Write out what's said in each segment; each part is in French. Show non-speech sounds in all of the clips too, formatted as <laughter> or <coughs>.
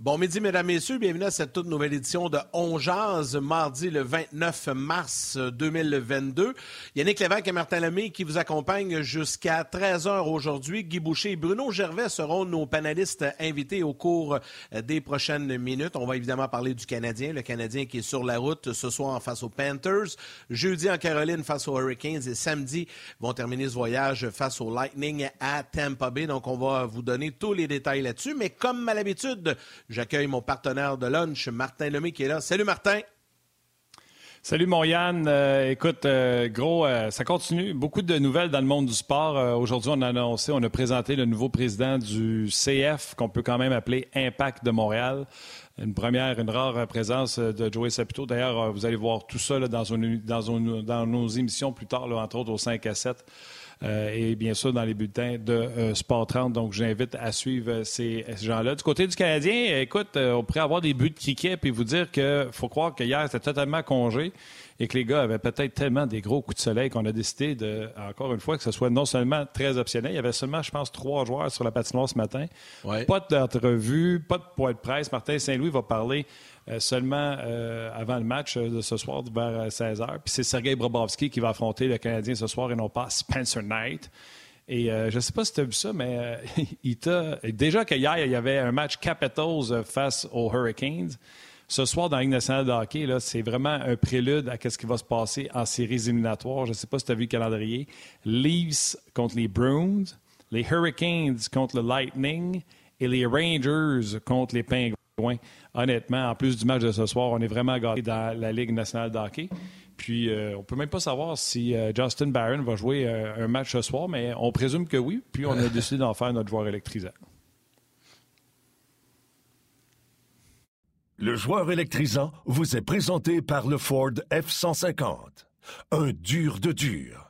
Bon midi, mesdames, messieurs. Bienvenue à cette toute nouvelle édition de On Jazz, mardi le 29 mars 2022. Yannick Lévesque et Martin Lemay qui vous accompagnent jusqu'à 13h aujourd'hui. Guy Boucher et Bruno Gervais seront nos panélistes invités au cours des prochaines minutes. On va évidemment parler du Canadien, le Canadien qui est sur la route ce soir face aux Panthers, jeudi en Caroline face aux Hurricanes et samedi vont terminer ce voyage face au Lightning à Tampa Bay. Donc, on va vous donner tous les détails là-dessus. Mais comme à l'habitude, J'accueille mon partenaire de lunch, Martin Lemay, qui est là. Salut, Martin. Salut, mon Yann. Euh, écoute, euh, gros, euh, ça continue. Beaucoup de nouvelles dans le monde du sport. Aujourd'hui, on a annoncé, on a présenté le nouveau président du CF, qu'on peut quand même appeler Impact de Montréal. Une première, une rare présence de Joey Saputo. D'ailleurs, vous allez voir tout ça dans, dans, nos émissions plus tard, entre autres au 5 à 7. Euh, et bien sûr dans les bulletins de euh, Sport 30. Donc, j'invite à suivre ces, gens-là. Du côté du Canadien, écoute, euh, on pourrait avoir des buts de cricket puis vous dire qu'il faut croire que hier, c'était totalement congé et que les gars avaient peut-être tellement des gros coups de soleil qu'on a décidé de, encore une fois, que ce soit non seulement très optionnel, il y avait seulement, je pense, trois joueurs sur la patinoire ce matin. Pas d'entrevue, pas de point de presse. Martin Saint-Louis va parler euh, seulement euh, avant le match euh, de ce soir vers 16h. Puis c'est Sergei Brobovski qui va affronter le Canadien ce soir et non pas Spencer Knight. Et je ne sais pas si tu as vu ça, mais <laughs> il t'a. Déjà qu'hier, il y avait un match Capitals face aux Hurricanes. Ce soir, dans la Ligue nationale de hockey, c'est vraiment un prélude à ce qui va se passer en séries éliminatoires. Je ne sais pas si tu as vu le calendrier. Leafs contre les Bruins, les Hurricanes contre le Lightning et les Rangers contre les Penguins honnêtement, en plus du match de ce soir, on est vraiment gâtés dans la Ligue nationale de hockey. Puis, euh, on peut même pas savoir si euh, Justin Barron va jouer euh, un match ce soir, mais on présume que oui. Puis, on a <laughs> décidé d'en faire notre joueur électrisant. Le joueur électrisant vous est présenté par le Ford F-150. Un dur de dur.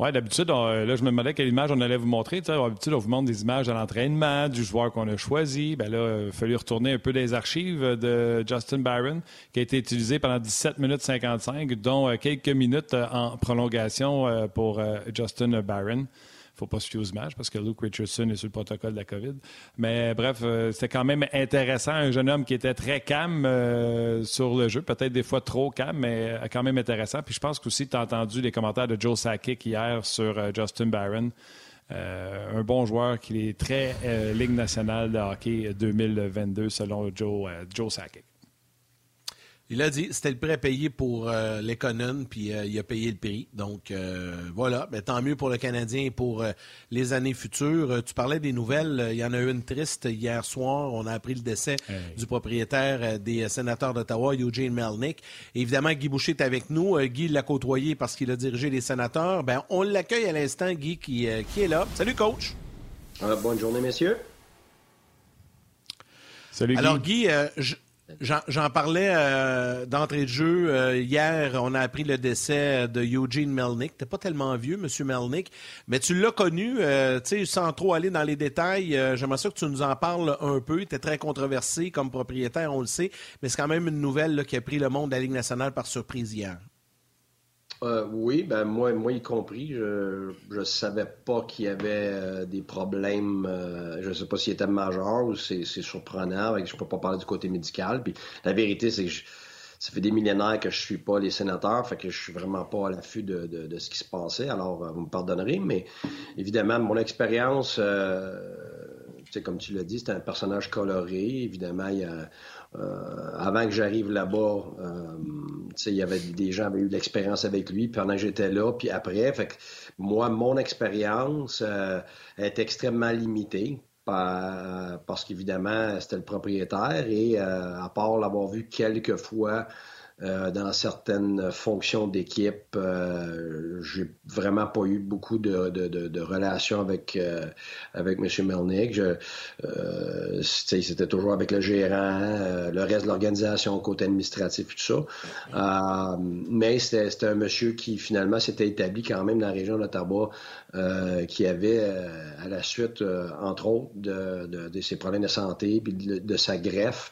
Oui, d'habitude, là, je me demandais quelle image on allait vous montrer. D'habitude, on vous montre des images de l'entraînement, du joueur qu'on a choisi. Ben là, il a fallu retourner un peu des archives de Justin Barron, qui a été utilisé pendant 17 minutes 55, dont euh, quelques minutes euh, en prolongation euh, pour Justin Barron faut pas se fier aux parce que Luke Richardson est sur le protocole de la COVID. Mais bref, euh, c'était quand même intéressant. Un jeune homme qui était très calme euh, sur le jeu, peut-être des fois trop calme, mais euh, quand même intéressant. Puis je pense qu'aussi, tu as entendu les commentaires de Joe Sakic hier sur Justin Barron. un bon joueur qui est très Ligue nationale de hockey 2022 selon Joe, Joe Sakic. Il a dit c'était le prêt à payer pour euh, puis euh, il a payé le prix. Donc euh, voilà, mais tant mieux pour le Canadien et pour euh, les années futures. tu parlais des nouvelles, il y en a eu une triste hier soir. On a appris le décès du propriétaire des sénateurs d'Ottawa, Eugene Melnick. évidemment, Guy Boucher est avec nous. Guy l'a côtoyé parce qu'il a dirigé les sénateurs. Ben, on l'accueille à l'instant, Guy, qui, qui est là. Salut, coach. bonne journée, messieurs. Salut, Guy. Alors, Guy, je J'en parlais euh, d'entrée de jeu. Euh, hier, on a appris le décès de Eugene Melnick. T'es pas tellement vieux, Monsieur Melnick, mais tu l'as connu, euh, tu sans trop aller dans les détails. J'aimerais ça que tu nous en parles un peu. Était très controversé comme propriétaire, on le sait, mais c'est quand même une nouvelle qui a pris le monde de la Ligue nationale par surprise hier. Euh, oui, ben moi, moi y compris, je ne savais pas qu'il y avait euh, des problèmes. Euh, je ne sais pas s'il était majeur ou c'est surprenant. je ne peux pas parler du côté médical. Puis la vérité, c'est que ça fait des millénaires que je suis pas les sénateurs, fait que je suis vraiment pas à l'affût de, de, ce qui se passait. Alors, vous me pardonnerez, mais évidemment, mon expérience, comme tu l'as dit, c'est un personnage coloré. Évidemment, il y a euh, avant que j'arrive là-bas, euh, il y avait des gens qui avaient eu l'expérience avec lui pendant que j'étais là, puis après. Fait que moi, mon expérience euh, est extrêmement limitée parce qu'évidemment, c'était le propriétaire et à part l'avoir vu quelques fois euh, dans certaines fonctions d'équipe. Euh, j'ai vraiment pas eu beaucoup de, de, de, relations avec euh, avec M. Melnick. Euh, c'était toujours avec le gérant, le reste de l'organisation, côté administratif, tout ça. mais c'était un monsieur qui finalement s'était établi quand même dans la région d'Ottawa, qui avait à la suite, entre autres, de, de, ses problèmes de santé puis de sa greffe.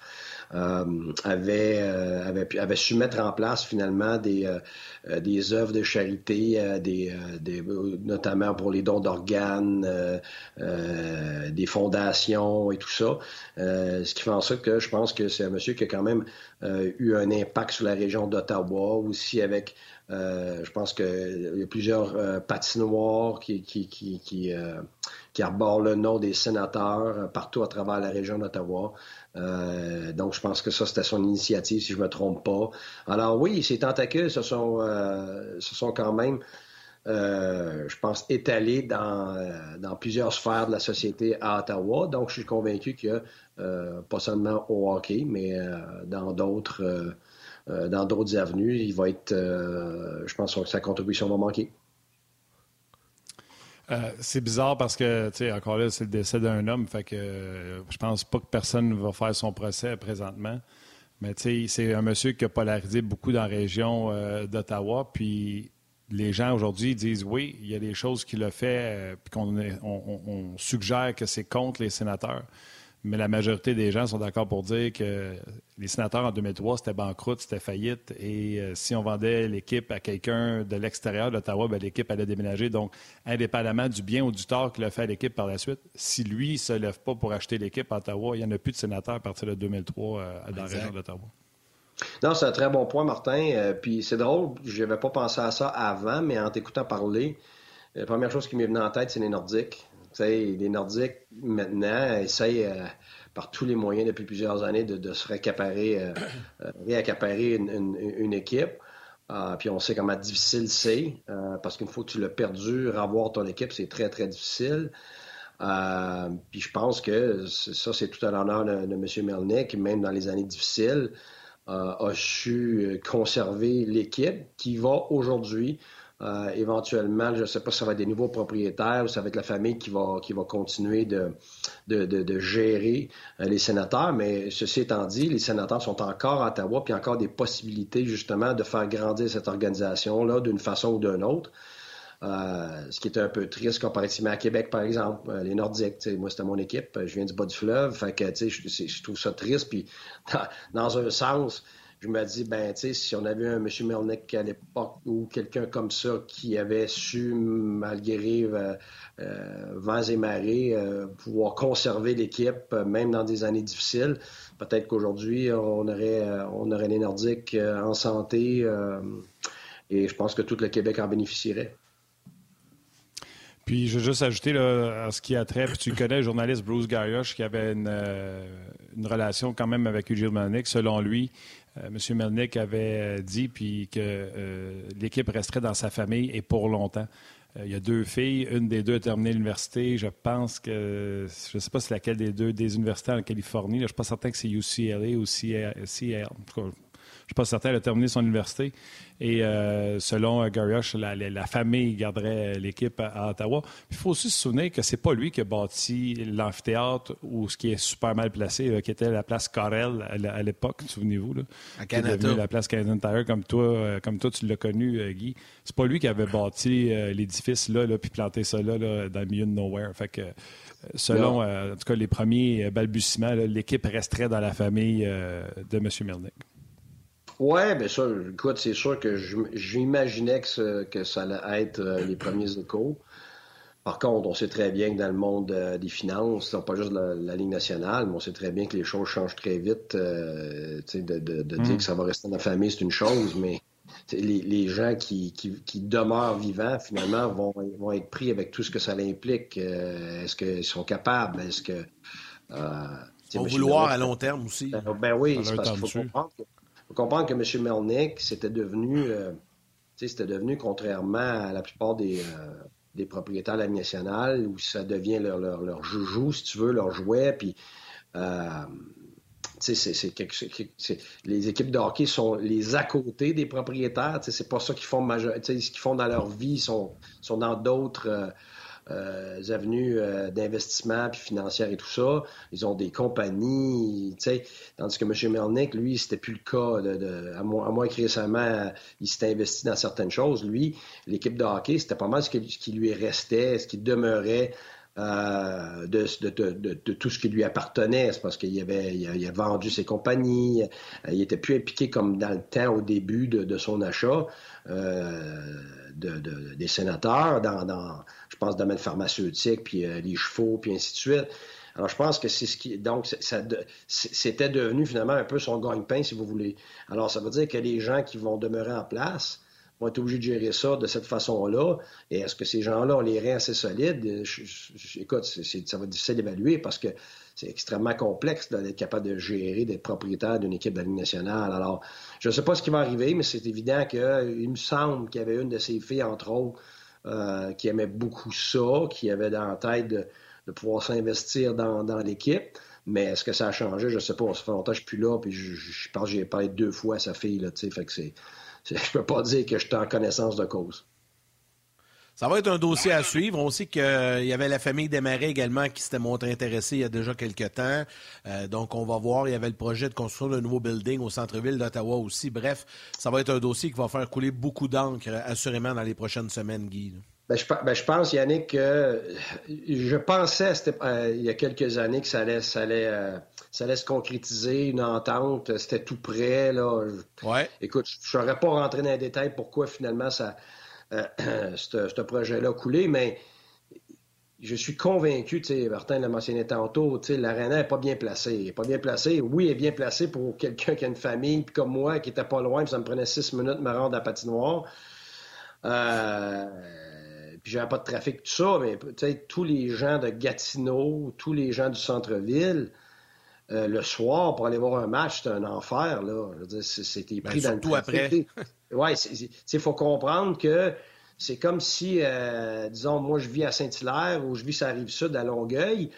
Euh, avait, euh, avait, avait, su mettre en place finalement des, euh, des œuvres de charité, des, des, notamment pour les dons d'organes, des fondations et tout ça. ce qui fait en sorte que je pense que c'est un monsieur qui a quand même eu un impact sur la région d'Ottawa, aussi avec je pense qu'il y a plusieurs patinoires qui, qui, qui, qui, qui arborent le nom des sénateurs partout à travers la région d'Ottawa. Euh, donc, je pense que ça, c'était son initiative, si je me trompe pas. Alors oui, ces tentacules se sont, euh, sont quand même, euh, je pense, étalés dans, dans plusieurs sphères de la société à Ottawa. Donc, je suis convaincu que, pas seulement au hockey, mais dans d'autres dans d'autres avenues, il va être, je pense que sa contribution va manquer. Euh, c'est bizarre parce que, tu sais, encore là, c'est le décès d'un homme, fait euh, je pense pas que personne va faire son procès présentement. Mais tu sais, c'est un monsieur qui a polarisé beaucoup dans la région euh, d'Ottawa, puis les gens aujourd'hui disent oui, il y a des choses qu'il a fait, puis qu'on on suggère que c'est contre les sénateurs mais la majorité des gens sont d'accord pour dire que les sénateurs en 2003, c'était banqueroute, c'était faillite. Et euh, si on vendait l'équipe à quelqu'un de l'extérieur d'Ottawa, ben, l'équipe allait déménager. Donc, indépendamment du bien ou du tort qu'il a fait à l'équipe par la suite, si lui ne se lève pas pour acheter l'équipe à Ottawa, il n'y en a plus de sénateurs à partir de 2003 euh, dans la région d'Ottawa. Non, c'est un très bon point, Martin. Euh, puis c'est drôle, je n'avais pas pensé à ça avant, mais en t'écoutant parler, la première chose qui m'est venue en tête, c'est les Nordiques les Nordiques, maintenant, essayent euh, par tous les moyens depuis plusieurs années de, se réaccaparer, euh, <clears throat> euh, réaccaparer une, équipe. puis on sait comment difficile c'est, parce qu'une fois que tu l'as perdu, revoir ton équipe, c'est très, très difficile. puis je pense que ça, c'est tout à l'honneur de, de, M. Melnick, même dans les années difficiles, a su conserver l'équipe qui va aujourd'hui euh, éventuellement, je ne sais pas si ça va être des nouveaux propriétaires ou ça va être la famille qui va, qui va continuer de, de, de, gérer euh, les sénateurs. Mais ceci étant dit, les sénateurs sont encore à Ottawa, puis encore des possibilités justement de faire grandir cette organisation-là d'une façon ou d'une autre. Euh, ce qui est un peu triste comparativement à Québec, par exemple. les Nordiques, moi, c'était mon équipe. Je viens du bas du fleuve. Fait que, je, je trouve ça triste. Puis, <laughs> dans un sens, je me dis, ben, tu sais, si on avait un M. Melnick à l'époque ou quelqu'un comme ça qui avait su, malgré euh, euh, vents et marées, euh, pouvoir conserver l'équipe, même dans des années difficiles, peut-être qu'aujourd'hui, on aurait, on aurait les Nordiques en santé et je pense que tout le Québec en bénéficierait. Puis, je veux juste ajouter là, ce qui a trait, puis tu connais le journaliste Bruce Garrioch qui avait une, une relation quand même avec Eugene Melnick. Selon lui, euh, M. Melnick avait dit puis que euh, l'équipe resterait dans sa famille et pour longtemps. Euh, il y a deux filles, une des deux a terminé l'université. Je pense que, je ne sais pas c'est laquelle des deux, des universités en Californie. je ne suis pas certain que c'est UCLA ou CL. Je ne suis pas certain, elle a terminé son université. Et euh, selon euh, Gary la, la, famille garderait l'équipe à, Ottawa. Il faut aussi se souvenir que c'est pas lui qui a bâti l'amphithéâtre ou ce qui est super mal placé, euh, qui était la place Carrel à, l'époque, souvenez-vous. Là, à Canada. la place Canadian Tire, comme toi, comme toi tu l'as connu, Guy. C'est pas lui qui avait bâti l'édifice là, là puis planté ça là, dans le milieu de nowhere. Fait que, selon, en tout cas, les premiers balbutiements, l'équipe resterait dans la famille de M. Melnick. Oui, bien ça, écoute, c'est sûr que j'imaginais que, que, ça allait être euh, les premiers échos. Par contre, on sait très bien que dans le monde euh, des finances, pas juste la, Ligue nationale, mais on sait très bien que les choses changent très vite. Euh, de, de, de dire mm. que ça va rester dans la famille, c'est une chose, mais les, les, gens qui, qui, qui, demeurent vivants, finalement, vont, vont être pris avec tout ce que ça implique. Est-ce qu'ils sont capables? Est-ce que... Euh, vont vouloir à long terme aussi. Ben, ben oui, c'est parce qu'il faut comprendre que faut comprendre que M. Melnick, c'était devenu, euh, devenu, contrairement à la plupart des, euh, propriétaires de la nationale, où ça devient leur, joujou, si tu veux, leur jouet, puis euh, c'est, les équipes de hockey sont les à côté des propriétaires. C'est pas ça qu'ils font ce qu'ils font dans leur vie. Ils sont, sont dans d'autres euh, avenues euh, d'investissement puis financières et tout ça. Ils ont des compagnies. Tandis que M. Melnick, lui, c'était plus le cas. À, moins, à, moins, que récemment, il s'était investi dans certaines choses. Lui, l'équipe de hockey, c'était pas mal ce qui lui restait, ce qui demeurait euh, de, tout ce qui lui appartenait. C'est parce qu'il avait, vendu ses compagnies, il était plus impliqué comme dans le temps au début de, son achat des sénateurs, dans, pense, le domaine pharmaceutique, puis les chevaux, puis ainsi de suite. Alors, je pense que c'est ce qui. Donc, c'était devenu finalement un peu son gagne-pain, si vous voulez. Alors, ça veut dire que les gens qui vont demeurer en place, vont être obligés de gérer ça de cette façon-là. Et est-ce que ces gens-là ont les reins assez solides? écoute, ça va être difficile d'évaluer parce que c'est extrêmement complexe d'être capable de gérer, d'être propriétaire d'une équipe de Ligue nationale. Alors, je ne sais pas ce qui va arriver, mais c'est évident qu'il me semble qu'il y avait une de ses filles, entre autres, euh, qui aimait beaucoup ça, qui avait dans la tête de, pouvoir s'investir dans, l'équipe. Mais est-ce que ça a changé? Je ne sais pas. Ça fait longtemps que je suis plus là, puis je, je, pense que j'ai parlé deux fois à sa fille, là, tu sais, fait que <laughs> je peux pas dire que je suis en connaissance de cause. Ça va être un dossier à suivre. On sait qu'il y avait la famille Desmarais également qui s'était montré intéressée il y a déjà quelques temps. Euh, donc, on va voir. Il y avait le projet de construire un nouveau building au centre-ville d'Ottawa aussi. Bref, ça va être un dossier qui va faire couler beaucoup d'encre, assurément, dans les prochaines semaines, Guy. Ben, ben, je, pense, Yannick, que je pensais euh, il y a quelques années que ça allait, ça allait, euh, ça allait se concrétiser, une entente, c'était tout prêt. Là. Ouais. Écoute, je ne saurais pas rentrer dans les détails pourquoi finalement ça, euh, <clears throat> ce projet-là a coulé, mais je suis convaincu, tu sais, Martin l'a mentionné tantôt, tu sais, l'aréna n'est pas bien placée. Elle n'est pas bien placée. Oui, elle est bien placée pour quelqu'un qui a une famille, puis comme moi, qui était pas loin, puis ça me prenait six minutes de me rendre à la patinoire. Euh, puis j'avais pas de trafic, tout ça, mais tous les gens de Gatineau, tous les gens du centre-ville, euh, le soir, pour aller voir un match, c'est un enfer, là. c'était ben, pris dans le après. <laughs> Oui, il faut comprendre que c'est comme si, euh, disons, moi, je vis à Saint-Hilaire ou je vis sur la Rive-Sud à Longueuil,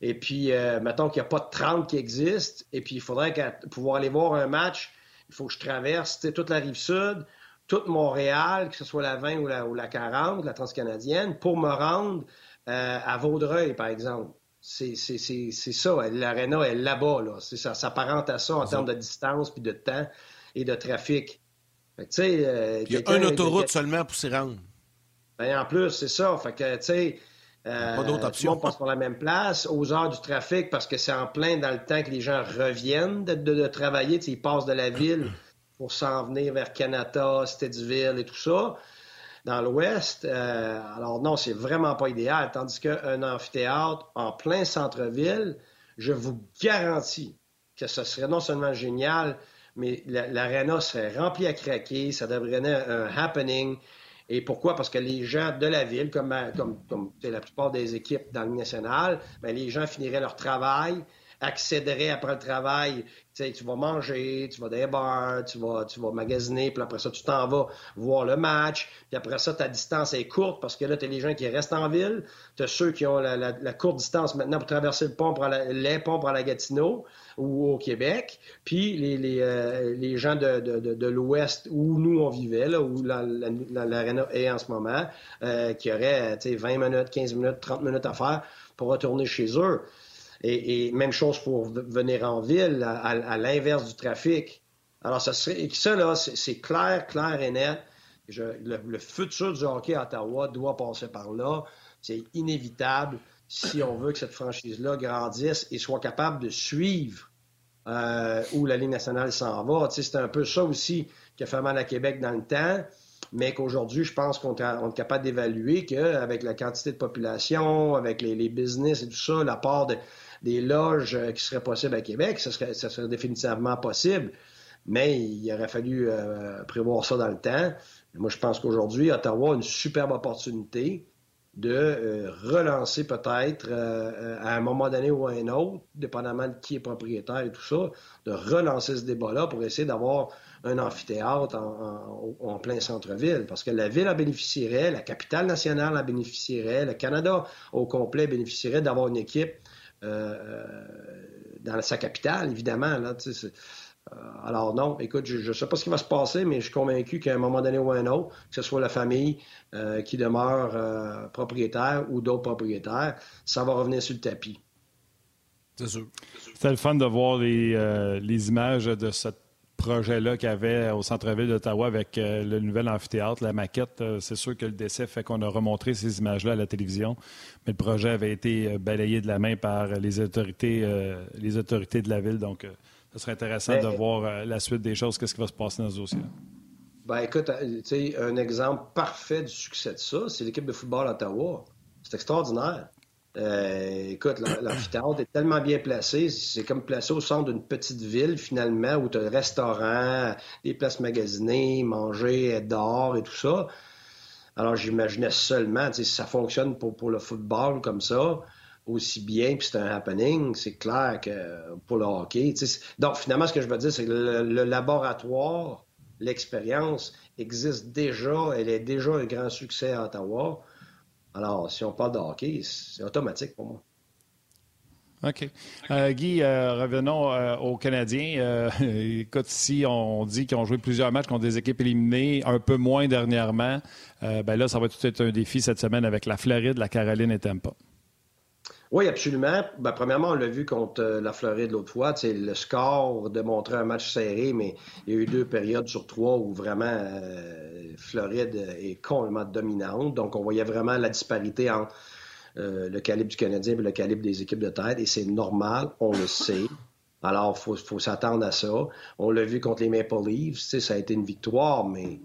et puis, euh, mettons qu'il n'y a pas de 30 qui existent, et puis il faudrait pouvoir aller voir un match, il faut que je traverse toute la Rive-Sud, toute Montréal, que ce soit la 20 ou la, ou la 40, la transcanadienne, pour me rendre euh, à Vaudreuil, par exemple. C'est ça, l'aréna est là-bas, là. Ça s'apparente à ça en termes de distance, puis de temps et de trafic. Euh, il y a une autoroute seulement pour s'y rendre. Ben, en plus, c'est ça. Fait que, tu sais, euh, pas d'autre option. On passe par la même place, aux heures du trafic, parce que c'est en plein dans le temps que les gens reviennent de, de, de travailler. Ils passent de la ville <clears throat> pour s'en venir vers Canada, Stedville et tout ça, dans l'ouest. Euh, alors non, c'est vraiment pas idéal. Tandis qu'un amphithéâtre en plein centre-ville, je vous garantis que ce serait non seulement génial, mais l'aréna serait remplie à craquer, ça deviendrait un happening. Et pourquoi? Parce que les gens de la ville, comme, comme la plupart des équipes dans le national, bien, les gens finiraient leur travail, accéderait après le travail. Tu vas manger, tu vas des bars, tu vas, tu vas magasiner, puis après ça, tu t'en vas voir le match. Puis après ça, ta distance est courte parce que là, tu as les gens qui restent en ville. Tu as ceux qui ont la, courte distance maintenant pour traverser le pont pour les ponts pour la Gatineau ou au Québec. Puis les, les, euh, les gens de, de, de, l'Ouest où nous, on vivait, là, où l'aréna est en ce moment, euh, qui auraient 20 minutes, 15 minutes, 30 minutes à faire pour retourner chez eux. Et, même chose pour venir en ville, à, l'inverse du trafic. Alors, ça serait, ça, là, c'est clair, clair et net. le, futur du hockey à Ottawa doit passer par là. C'est inévitable si on veut que cette franchise-là grandisse et soit capable de suivre euh, où la Ligue nationale s'en va. c'est un peu ça aussi qui a fait mal à Québec dans le temps, mais qu'aujourd'hui, je pense qu'on est capable d'évaluer qu'avec la quantité de population, avec les, business et tout ça, la part de, des loges euh, qui seraient possibles à Québec, ça serait, ça serait définitivement possible. Mais il aurait fallu euh, prévoir ça dans le temps. Moi, je pense qu'aujourd'hui, Ottawa a une superbe opportunité de euh, relancer peut-être à un moment donné ou à un autre, dépendamment de qui est propriétaire et tout ça, de relancer ce débat-là pour essayer d'avoir un amphithéâtre en, en plein centre-ville. Parce que la ville en bénéficierait, la capitale nationale en bénéficierait, le Canada au complet bénéficierait d'avoir une équipe euh, dans sa capitale, évidemment. Là, alors non, écoute, je ne sais pas ce qui va se passer, mais je suis convaincu qu'à un moment donné ou un autre, que ce soit la famille qui demeure propriétaire ou d'autres propriétaires, ça va revenir sur le tapis. C'est sûr. C'était le fun de voir les, images de cette projet-là qu'il y avait au centre-ville d'Ottawa avec euh, le nouvel amphithéâtre, la maquette. Euh, c'est sûr que le décès fait qu'on a remontré ces images-là à la télévision, mais le projet avait été euh, balayé de la main par les autorités, les autorités de la ville. Donc, ce serait intéressant de voir la suite des choses, qu'est-ce qui va se passer dans ce dossier. Ben écoute, un exemple parfait du succès de ça, c'est l'équipe de football d'Ottawa. C'est extraordinaire. Euh, écoute, l'amphithéâtre est tellement bien placé. C'est comme placé au centre d'une petite ville, finalement, où tu as un restaurant, des places magasinées, manger, être dehors et tout ça. Alors, j'imaginais seulement, si ça fonctionne pour, pour le football comme ça, aussi bien, puis c'est un happening, c'est clair que pour le hockey. Donc, finalement, ce que je veux dire, c'est que le laboratoire, l'expérience existe déjà, elle est déjà un grand succès à Ottawa. Alors, si on parle de hockey, c'est automatique pour moi. OK. Euh, Guy, euh, revenons euh, aux Canadiens. <laughs> écoute, si on dit qu'ils ont joué plusieurs matchs contre des équipes éliminées, un peu moins dernièrement, ben là, ça va tout être un défi cette semaine avec la Floride, la Caroline et Tampa. Oui, absolument. Ben, premièrement, on l'a vu contre euh, la Floride l'autre fois. Le score démontrait un match serré, mais il y a eu deux périodes sur trois où vraiment euh, Floride est complètement dominante. Donc, on voyait vraiment la disparité entre euh, le calibre du Canadien et le calibre des équipes de tête. Et c'est normal, on le sait. Alors, il faut, s'attendre à ça. On l'a vu contre les Maple Leafs. Ça a été une victoire, mais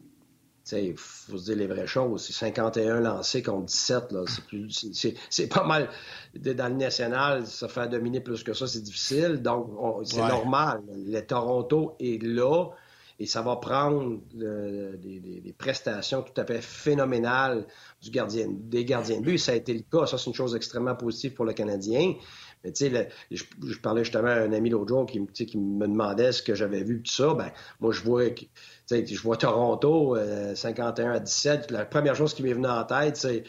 il faut se dire les vraies choses. C'est 51 lancés contre 17. C'est pas mal. Dans le national, ça fait dominer plus que ça, c'est difficile. Donc, c'est normal. Le Toronto est là et ça va prendre des, prestations tout à fait phénoménales du gardien, des gardiens de but. Ça a été le cas. Ça, c'est une chose extrêmement positive pour le Canadien. Mais tu sais, je, parlais justement à un ami l'autre jour qui, me demandait ce que j'avais vu, tout ça. Ben, moi, je vois, je vois Toronto, 51 euh, à 17. La première chose qui m'est venue en tête, c'est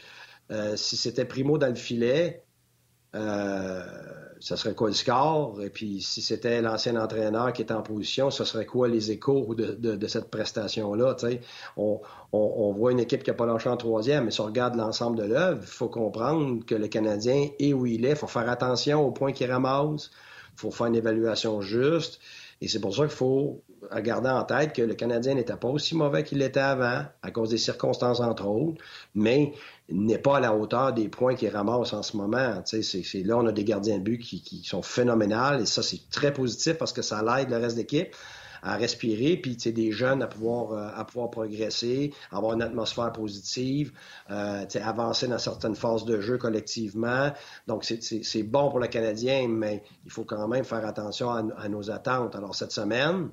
euh, si c'était Primo dans le filet, euh, ça serait quoi le score? Et puis, si c'était l'ancien entraîneur qui était en position, ce serait quoi les échos de, cette prestation-là? On, on, voit une équipe qui n'a pas lâché en troisième, mais si on regarde l'ensemble de l'œuvre, il faut comprendre que le Canadien est où il est. Il faut faire attention aux points qu'il ramasse. Il faut faire une évaluation juste. Et c'est pour ça qu'il faut garder en tête que le Canadien n'était pas aussi mauvais qu'il l'était avant, à cause des circonstances, entre autres, mais n'est pas à la hauteur des points qu'il ramasse en ce moment. C'est, là, on a des gardiens de but qui, sont phénoménales, et ça, c'est très positif parce que ça l'aide le reste de l'équipe à respirer, puis des jeunes à pouvoir, euh, à pouvoir progresser, avoir une atmosphère positive, euh, avancer dans certaines phases de jeu collectivement. Donc, c'est bon pour le Canadien, mais il faut quand même faire attention à, nos attentes. Alors, cette semaine,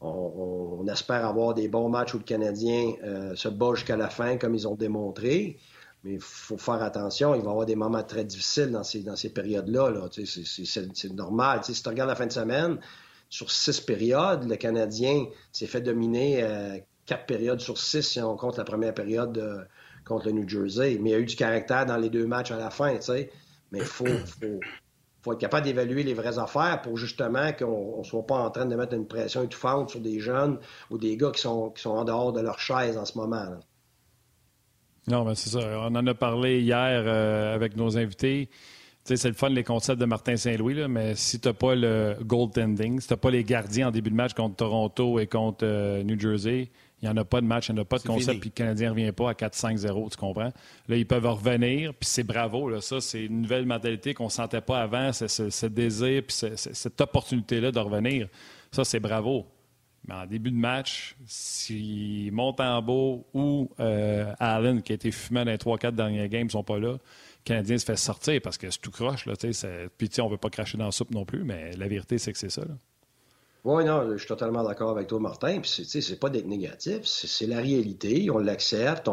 on, espère avoir des bons matchs où le Canadien euh, se bat jusqu'à la fin, comme ils ont démontré. Mais il faut faire attention, il va y avoir des moments très difficiles dans ces, dans ces périodes-là. Là. C'est normal. si tu regardes la fin de semaine, sur six périodes. Le Canadien s'est fait dominer euh, quatre périodes sur six si on compte la première période euh, contre le New Jersey. Mais il y a eu du caractère dans les deux matchs à la fin, tu sais. Mais il faut, être capable d'évaluer les vraies affaires pour justement qu'on ne soit pas en train de mettre une pression étouffante sur des jeunes ou des gars qui sont, qui sont en dehors de leur chaise en ce moment. Non, mais c'est ça. On en a parlé hier euh, avec nos invités c'est le fun, les concepts de Martin Saint-Louis, mais si tu n'as pas le goaltending, si tu n'as pas les gardiens en début de match contre Toronto et contre euh, New Jersey, il n'y en a pas de match, il n'y en a pas de concept, puis le Canadien ne revient pas à 4-5-0, tu comprends? Là, ils peuvent revenir, puis c'est bravo. Là, ça, c'est une nouvelle mentalité qu'on ne sentait pas avant, ce, désir, puis cette opportunité-là de revenir. Ça, c'est bravo. Mais en début de match, si Montembeau ou euh, Allen, qui a été fumé dans les 3-4 derniers games, ne sont pas là, Canadien se fait sortir parce que c'est tout croche. Là, puis on ne veut pas cracher dans la soupe non plus, mais la vérité, c'est que c'est ça. Oui, non, je suis totalement d'accord avec toi, Martin. Puis, c'est pas d'être négatif, c'est la réalité. On l'accepte,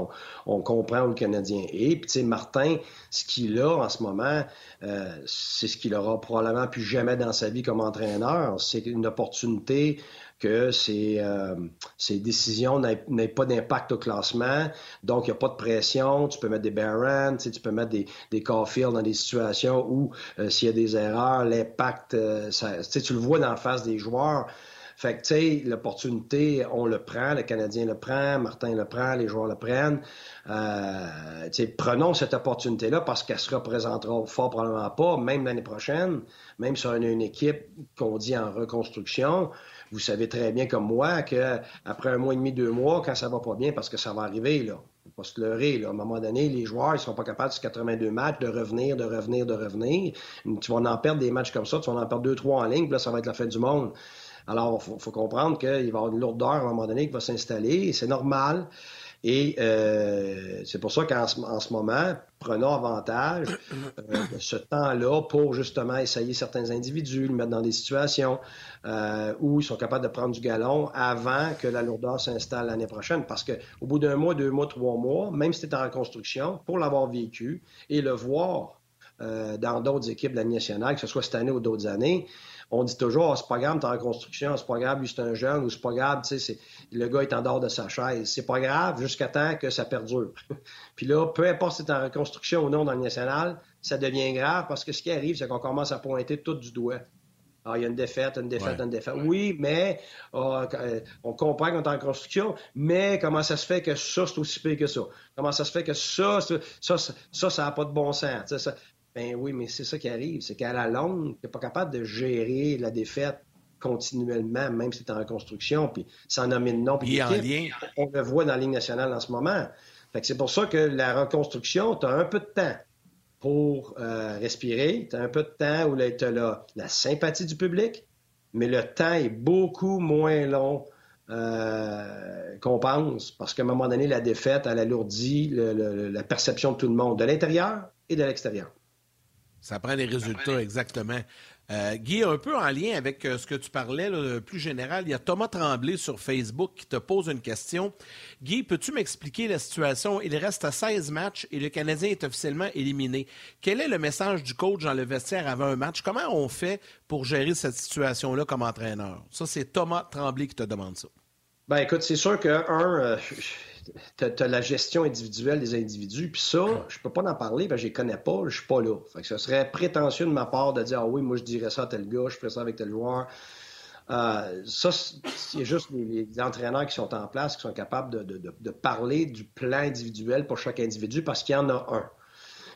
on, comprend où le Canadien est. Puis, Martin, ce qu'il a en ce moment, euh, c'est ce qu'il aura probablement plus jamais dans sa vie comme entraîneur. C'est une opportunité que ces, euh, ces décisions n'aient pas d'impact au classement. Donc, il n'y a pas de pression. Tu peux mettre des Barron, tu, peux mettre des, des Caulfield dans des situations où euh, s'il y a des erreurs, l'impact, euh, tu, tu le vois dans la face des joueurs. Fait que, tu sais, l'opportunité, on le prend, le Canadien le prend, Martin le prend, les joueurs le prennent. Euh, tu sais, prenons cette opportunité-là parce qu'elle se représentera fort probablement pas, même l'année prochaine, même si on a une équipe qu'on dit en reconstruction. Vous savez très bien comme moi qu'après un mois et demi, deux mois, quand ça va pas bien, parce que ça va arriver, là, faut pas se leurrer. À un moment donné, les joueurs, ils sont pas capables, sur 82 matchs, de revenir, de revenir, de revenir. Tu vas en perdre des matchs comme ça, tu vas en perdre deux, trois en ligne, puis là, ça va être la fin du monde. Alors, il faut, comprendre qu'il va y avoir une lourdeur à un moment donné qui va s'installer, c'est normal. Et euh, c'est pour ça qu'en ce, moment, prenons avantage euh, de ce temps-là pour justement essayer certains individus, les mettre dans des situations euh, où ils sont capables de prendre du galon avant que la lourdeur s'installe l'année prochaine. Parce qu'au bout d'un mois, deux mois, trois mois, même si tu es en reconstruction, pour l'avoir vécu et le voir dans d'autres équipes de la nationale, que ce soit cette année ou d'autres années, on dit toujours, oh, c'est pas grave, t'es en construction, c'est pas grave, lui c'est un jeune, ou c'est pas grave, tu sais, le gars est en dehors de sa chaise. C'est pas grave jusqu'à temps que ça perdure. <laughs> Puis là, peu importe si c'est en reconstruction ou non dans le national, ça devient grave parce que ce qui arrive, c'est qu'on commence à pointer tout du doigt. Ah, il y a une défaite, une défaite, une défaite. Oui, mais ah, euh, on comprend qu'on est en construction, mais comment ça se fait que ça, c'est aussi pire que ça? Comment ça se fait que ça, ça, ça, ça n'a pas de bon sens? Ça, ben oui, mais c'est ça qui arrive, c'est qu'à la longue, tu n'es pas capable de gérer la défaite continuellement, même si tu es en reconstruction, puis sans nommer de nom. Puis lien. On le voit dans la Ligue nationale en ce moment. Fait que c'est pour ça que la reconstruction, tu as un peu de temps pour euh, respirer, tu as un peu de temps où tu as la, la, sympathie du public, mais le temps est beaucoup moins long euh, qu'on pense, parce qu'à un moment donné, la défaite, elle alourdit la perception de tout le monde, de l'intérieur et de l'extérieur. Ça prend des résultats, exactement. Euh, Guy, un peu en lien avec euh, ce que tu parlais, plus général, il y a Thomas Tremblay sur Facebook qui te pose une question. Guy, peux-tu m'expliquer la situation? Il reste à 16 matchs et le Canadien est officiellement éliminé. Quel est le message du coach dans le vestiaire avant un match? Comment on fait pour gérer cette situation-là comme entraîneur? Ça, c'est Thomas Tremblay qui te demande ça. Ben écoute, c'est sûr que, un, euh, tu as, la gestion individuelle des individus. Puis ça, je peux pas en parler parce que je les connais pas, je suis pas là. Fait que ce serait prétentieux de ma part de dire Ah oui, moi je dirais ça à tel gars, je ferais ça avec tel joueur. Euh, ça, c'est juste les, entraîneurs qui sont en place, qui sont capables de, de parler du plan individuel pour chaque individu parce qu'il y en a un.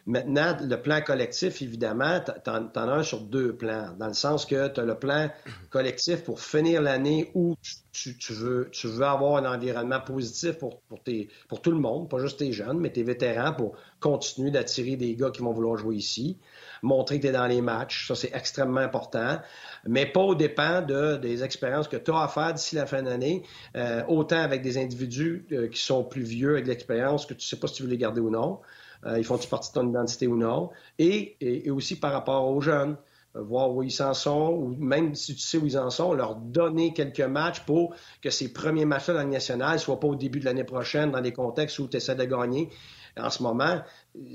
Maintenant, le plan collectif, évidemment, tu en, as un sur deux plans, dans le sens que tu as le plan collectif pour finir l'année où tu, veux, tu veux avoir un environnement positif pour, pour, tes, pour tout le monde, pas juste tes jeunes, mais tes vétérans pour continuer d'attirer des gars qui vont vouloir jouer ici, montrer que tu es dans les matchs, ça c'est extrêmement important, mais pas au dépend de, des expériences que tu as à faire d'ici la fin d'année, euh, autant avec des individus euh, qui sont plus vieux avec de l'expérience que tu sais pas si tu veux les garder ou non. Euh, ils font-ils partie de ton identité ou non? Et, aussi par rapport aux jeunes, euh, voir où ils s'en sont, ou même si tu sais où ils en sont, leur donner quelques matchs pour que ces premiers matchs-là dans le national ne soient pas au début de l'année prochaine dans des contextes où tu essaies de gagner. En ce moment,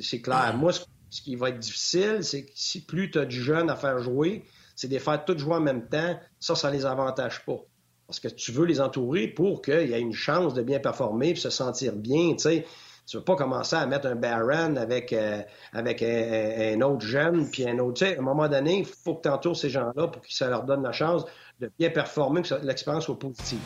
c'est clair. Moi, ce qui va être difficile, c'est que si plus tu as du jeune à faire jouer, c'est de les faire tous jouer en même temps. Ça, ça les avantage pas. Parce que tu veux les entourer pour qu'il y ait une chance de bien performer et se sentir bien. Tu sais, tu veux pas commencer à mettre un Baron avec, euh, avec un, autre jeune, puis un autre. Tu sais, à un moment donné, il faut que tu entoures ces gens-là pour que ça leur donne la chance de bien performer, que l'expérience soit positive.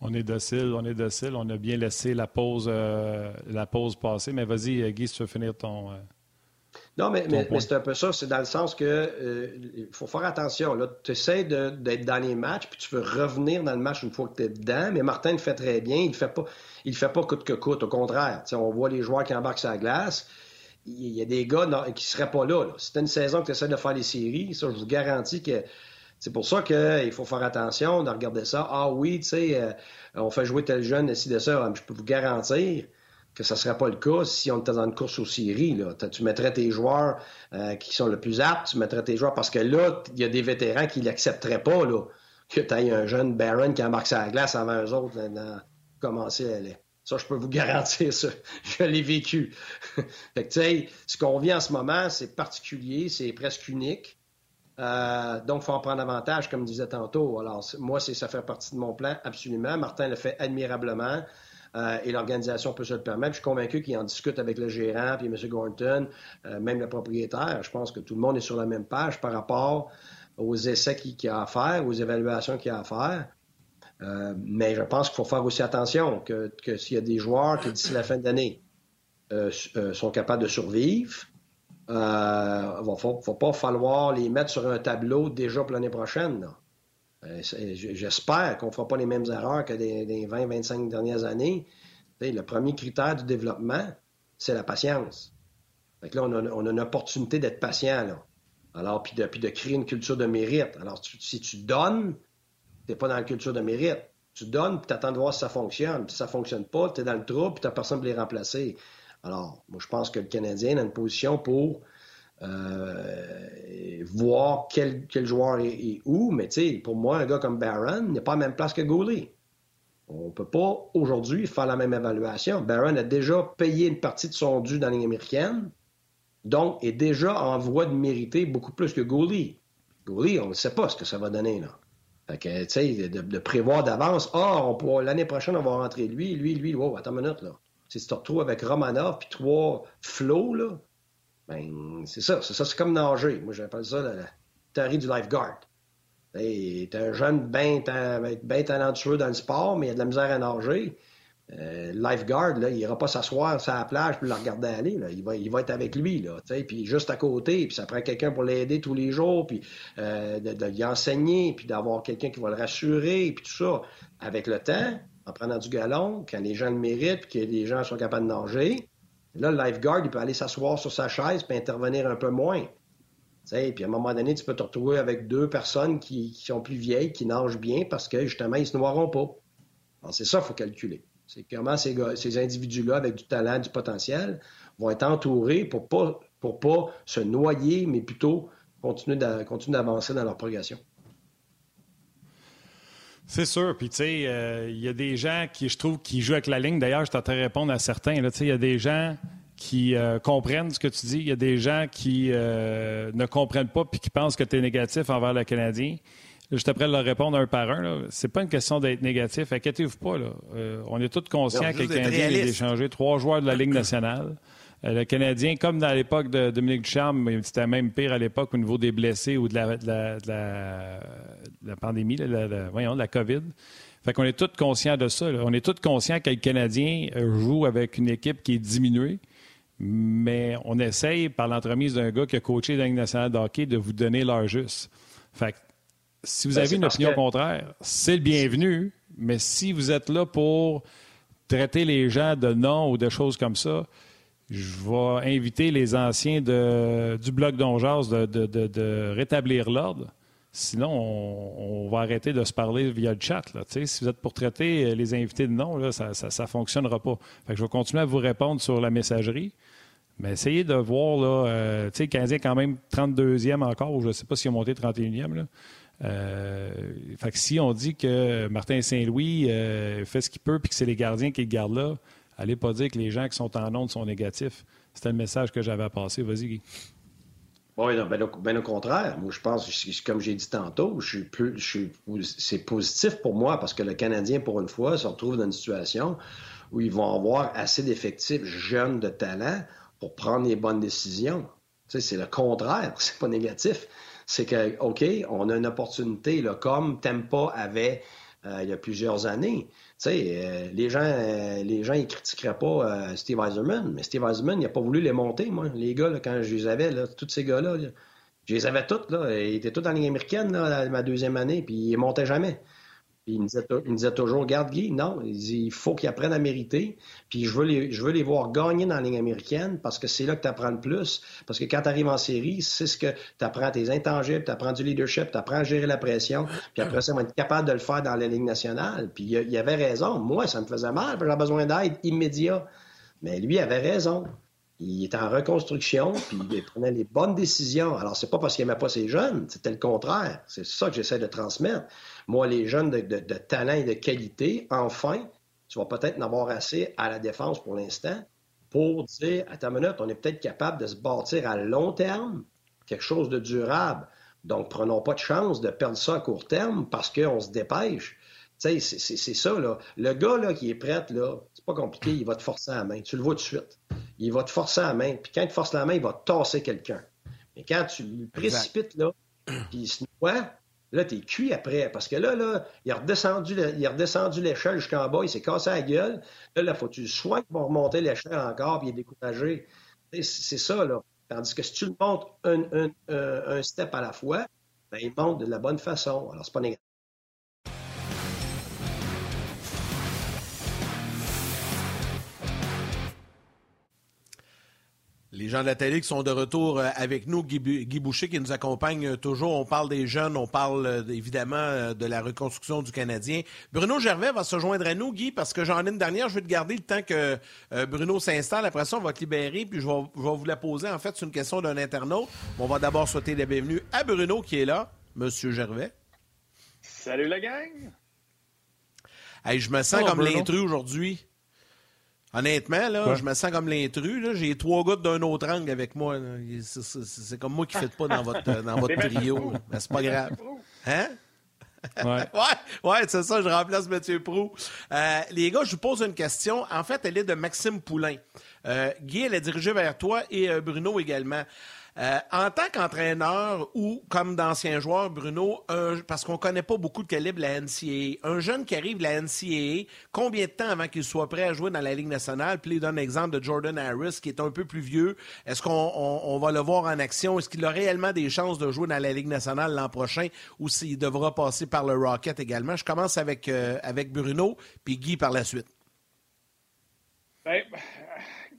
On est docile, on est docile. On a bien laissé la pause, euh, la pause passer. Mais vas-y, euh, Guy, si tu veux finir ton. Non, mais, c'est un peu ça. C'est dans le sens que euh, il faut faire attention. Tu essaies d'être dans les matchs, puis tu veux revenir dans le match une fois que tu es dedans. Mais Martin le fait très bien. Il ne fait pas, il fait pas coûte que coûte. Au contraire, on voit les joueurs qui embarquent sur la glace. Il y a des gars qui ne seraient pas là. Tu une saison que tu essaies de faire les séries, ça, je vous garantis que c'est pour ça qu'il faut faire attention de regarder ça. Ah oui, tu sais, euh, on fait jouer tel jeune, ici de ça. Je peux vous garantir que ça ne serait pas le cas si on était dans une course aux séries. Tu mettrais tes joueurs euh, qui sont le plus aptes, tu mettrais tes joueurs parce que là, il y a des vétérans qui l'accepteraient pas là, que tu aies un jeune Baron qui embarque sur la glace avant eux autres de commencer Ça, je peux vous <laughs> garantir ça. Je l'ai vécu. <laughs> fait que, ce qu'on vit en ce moment, c'est particulier, c'est presque unique. Euh, donc, il faut en prendre avantage, comme je disais tantôt. Alors, moi, ça fait partie de mon plan, absolument. Martin le fait admirablement. Euh, et l'organisation peut se le permettre. Je suis convaincu qu'il en discute avec le gérant, puis M. Gorton, euh, même le propriétaire. Je pense que tout le monde est sur la même page par rapport aux essais qu'il y a à faire, aux évaluations qu'il y a à faire. Euh, mais je pense qu'il faut faire aussi attention que, s'il y a des joueurs qui, d'ici la fin de l'année, sont capables de survivre, il ne faut, pas falloir les mettre sur un tableau déjà pour l'année prochaine. J'espère qu'on ne fera pas les mêmes erreurs que des, 20-25 dernières années. le premier critère du développement, c'est la patience. là, on a, une opportunité d'être patient. Alors, puis de, de, créer une culture de mérite. Alors, si tu donnes, tu n'es pas dans la culture de mérite. Tu donnes, puis tu attends de voir si ça fonctionne. Puis si ça ne fonctionne pas, tu es dans le trou, puis tu n'as personne pour les remplacer. Alors, moi, je pense que le Canadien a une position pour euh, voir quel, joueur est, où. Mais pour moi, un gars comme Barron n'est pas à la même place que Goulet. On ne peut pas aujourd'hui faire la même évaluation. Barron a déjà payé une partie de son dû dans la américaine, donc est déjà en voie de mériter beaucoup plus que Goulet. Goulet, on ne sait pas ce que ça va donner. Là. Fait que, tu sais, de, prévoir d'avance, ah, l'année prochaine, on va rentrer lui, lui, lui, wow, attends une minute, là. Si tu te retrouves avec Romanov puis trois flots, là, ben, c'est ça. C'est ça, c'est comme nager. Moi, j'appelle ça la, théorie du lifeguard. T'es un jeune bien talentueux dans le sport, mais il a de la misère à nager. Euh, lifeguard, là, il ira pas s'asseoir sur la plage pour le regarder aller. Il, va, il va être avec lui, puis juste à côté, puis ça prend quelqu'un pour l'aider tous les jours, puis euh, de, de, lui enseigner, puis d'avoir quelqu'un qui va le rassurer, puis tout ça. Avec le temps, en prenant du galon, quand les gens le méritent, puis que les gens sont capables de nager, Là, le lifeguard, il peut aller s'asseoir sur sa chaise puis intervenir un peu moins. Puis à un moment donné, tu peux te retrouver avec deux personnes qui, sont plus vieilles, qui nagent bien parce que justement, ils ne se noieront pas. Alors, c'est ça qu'il faut calculer. C'est comment ces, ces individus-là, avec du talent, du potentiel, vont être entourés pour pas, pas se noyer, mais plutôt continuer d'avancer dans leur progression. C'est sûr. Puis, tu sais, euh, il y a des gens qui, je trouve, qui jouent avec la ligne. D'ailleurs, je t'entends répondre à certains. Tu sais, il y a des gens qui euh, comprennent ce que tu dis. Il y a des gens qui euh, ne comprennent pas puis qui pensent que tu es négatif envers le Canadien. je te prête de leur répondre un par un. C'est pas une question d'être négatif. Inquiétez-vous pas. Là. on est tous conscients que le Canadien a échangé trois joueurs de la Ligue nationale. Euh, le Canadien, comme dans l'époque de Dominique Ducharme, c'était même pire à l'époque au niveau des blessés ou de la, pandémie, de voyons, de la COVID. Fait qu'on est tous conscients de ça. On est tous conscients que le Canadien euh, joue avec une équipe qui est diminuée, mais on essaye, par l'entremise d'un gars qui a coaché dans la nationale de hockey, de vous donner l'heure juste. Fait si vous ben, avez une opinion contraire, c'est le bienvenu, mais si vous êtes là pour traiter les gens de non ou de choses comme ça, je vais inviter les anciens du bloc d'Ongeaz de, rétablir l'ordre. Sinon, on, va arrêter de se parler via le chat. Si vous êtes pour traiter les invités de nom, ça ne fonctionnera pas. je vais continuer à vous répondre sur la messagerie. Mais essayez de voir, là, euh, tu quand même 32e encore, ou je ne sais pas s'il a monté 31e. Euh, fait que si on dit que Martin Saint-Louis euh, fait ce qu'il peut puis que c'est les gardiens qui le gardent là, Allez pas dire que les gens qui sont en onde sont négatifs. C'était le message que j'avais à passer. Vas-y, Guy. Oui, ben, ben, au contraire. Moi, je pense, comme j'ai dit tantôt, je suis c'est positif pour moi parce que le Canadien, pour une fois, se retrouve dans une situation où ils vont avoir assez d'effectifs jeunes de talent pour prendre les bonnes décisions. C'est le contraire, <laughs> c'est pas négatif. C'est que, OK, on a une opportunité, comme Tempa avait euh, il y a plusieurs années. Sais, euh, les gens, euh, les gens, ils critiqueraient pas Steve Eiserman, mais Steve Eiserman, il n'a pas voulu les monter, moi. Les gars, quand je les avais, là, tous ces gars-là, je les avais tous, là. Ils étaient tous dans ligne américaine, ma deuxième année, puis ils montaient jamais il me, disait, toujours, garde Guy, non, il, faut qu'ils apprennent à mériter. Puis je veux, les, voir gagner dans la ligne américaine parce que c'est là que tu apprends le plus. Parce que quand tu arrives en série, c'est ce que tu apprends tes intangibles, tu apprends du leadership, tu apprends à gérer la pression. Puis après ça, on va être capable de le faire dans la ligne nationale. Puis il, y avait raison. Moi, ça me faisait mal, j'avais besoin d'aide immédiat. Mais lui avait raison. Il était en reconstruction, puis il prenait les bonnes décisions. Alors, c'est pas parce qu'il n'aimait pas ses jeunes, c'était le contraire. C'est ça que j'essaie de transmettre. Moi, les jeunes de, talent et de qualité, enfin, tu vas peut-être en avoir assez à la défense pour l'instant pour dire, à ta minute, on est peut-être capable de se bâtir à long terme quelque chose de durable. Donc, prenons pas de chance de perdre ça à court terme parce qu'on se dépêche. C'est ça, là. Le gars, là, qui est prêt, là, c'est pas compliqué, il va te forcer la main. Tu le vois tout de suite. Il va te forcer la main. Puis quand il te force la main, il va tasser quelqu'un. Mais quand tu le précipites, là, puis il se noie, là, t'es cuit après. Parce que là, là, il a redescendu, il a redescendu l'échelle jusqu'en bas, il s'est cassé la gueule. Là, là, faut que tu sois pour remonter l'échelle encore, puis il est découragé. C'est ça, là. Tandis que si tu le montes un, un, un, step à la fois, ben, il monte de la bonne façon. Alors, c'est pas négatif. Les gens de la télé qui sont de retour euh, avec nous, Guy, Boucher qui nous accompagne toujours. On parle des jeunes, on parle euh, évidemment euh, de la reconstruction du Canadien. Bruno Gervais va se joindre à nous, Guy, parce que j'en ai une dernière. Je vais te garder le temps que Bruno s'installe. Après ça, on va te libérer, puis je vais, vous la poser. En fait, c'est une question d'un internaute. On va d'abord souhaiter la bienvenue à Bruno qui est là, Monsieur Gervais. Salut la gang! Hey, je me sens comme l'intrus aujourd'hui. Honnêtement, là, je me sens comme l'intrus. J'ai trois gouttes d'un autre angle avec moi. C'est comme moi qui ne faites pas dans votre, dans votre trio. Mais c'est pas grave. Hein? <laughs> Ouais, ouais, c'est ça, je remplace Mathieu Prou. Euh, les gars, je vous pose une question. En fait, elle est de Maxime Poulain. Euh, Guy, elle est dirigée vers toi et euh, Bruno également. Euh, en tant qu'entraîneur ou comme d'ancien joueur, Bruno, parce qu'on ne connaît pas beaucoup de calibre la NCAA, un jeune qui arrive de la NCAA, combien de temps avant qu'il soit prêt à jouer dans la Ligue nationale? Puis il donne l'exemple de Jordan Harris, qui est un peu plus vieux. Est-ce qu'on va le voir en action? Est-ce qu'il a réellement des chances de jouer dans la Ligue nationale l'an prochain ou s'il devra passer par le Rocket également? Je commence avec, euh, avec Bruno, puis Guy par la suite. Ben,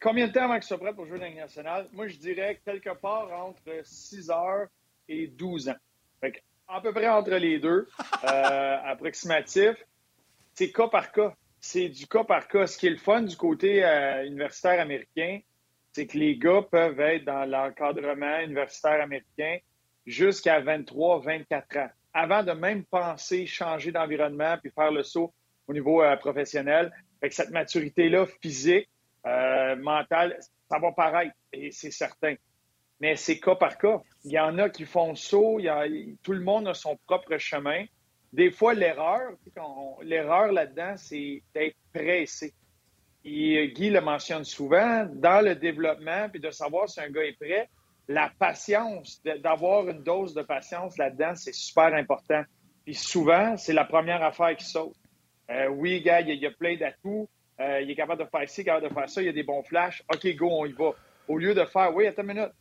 combien de temps avant qu'il soit prêt pour jouer dans la nationale? Moi, je dirais quelque part entre 6 heures et 12 ans. Fait à peu près entre les deux, <laughs> euh, approximatif. C'est cas par cas. C'est du cas par cas. Ce qui est le fun du côté euh, universitaire américain, c'est que les gars peuvent être dans l'encadrement universitaire américain jusqu'à 23, 24 ans. Avant de même penser changer d'environnement puis faire le saut au niveau euh, professionnel. Fait que cette maturité-là physique, euh, mental, ça va paraître, et c'est certain. Mais c'est cas par cas. Il y en a qui font saut, tout le monde a son propre chemin. Des fois, l'erreur, l'erreur là-dedans, c'est d'être pressé. Et euh, Guy le mentionne souvent, dans le développement, puis de savoir si un gars est prêt, la patience, d'avoir une dose de patience là-dedans, c'est super important. Puis souvent, c'est la première affaire qui saute. Euh, oui, gars, il y, a plein d'atouts, euh, il est capable de faire ci, capable de faire ça, il y a des bons flashs. OK, go, on y va. Au lieu de faire, oui, attends une minute,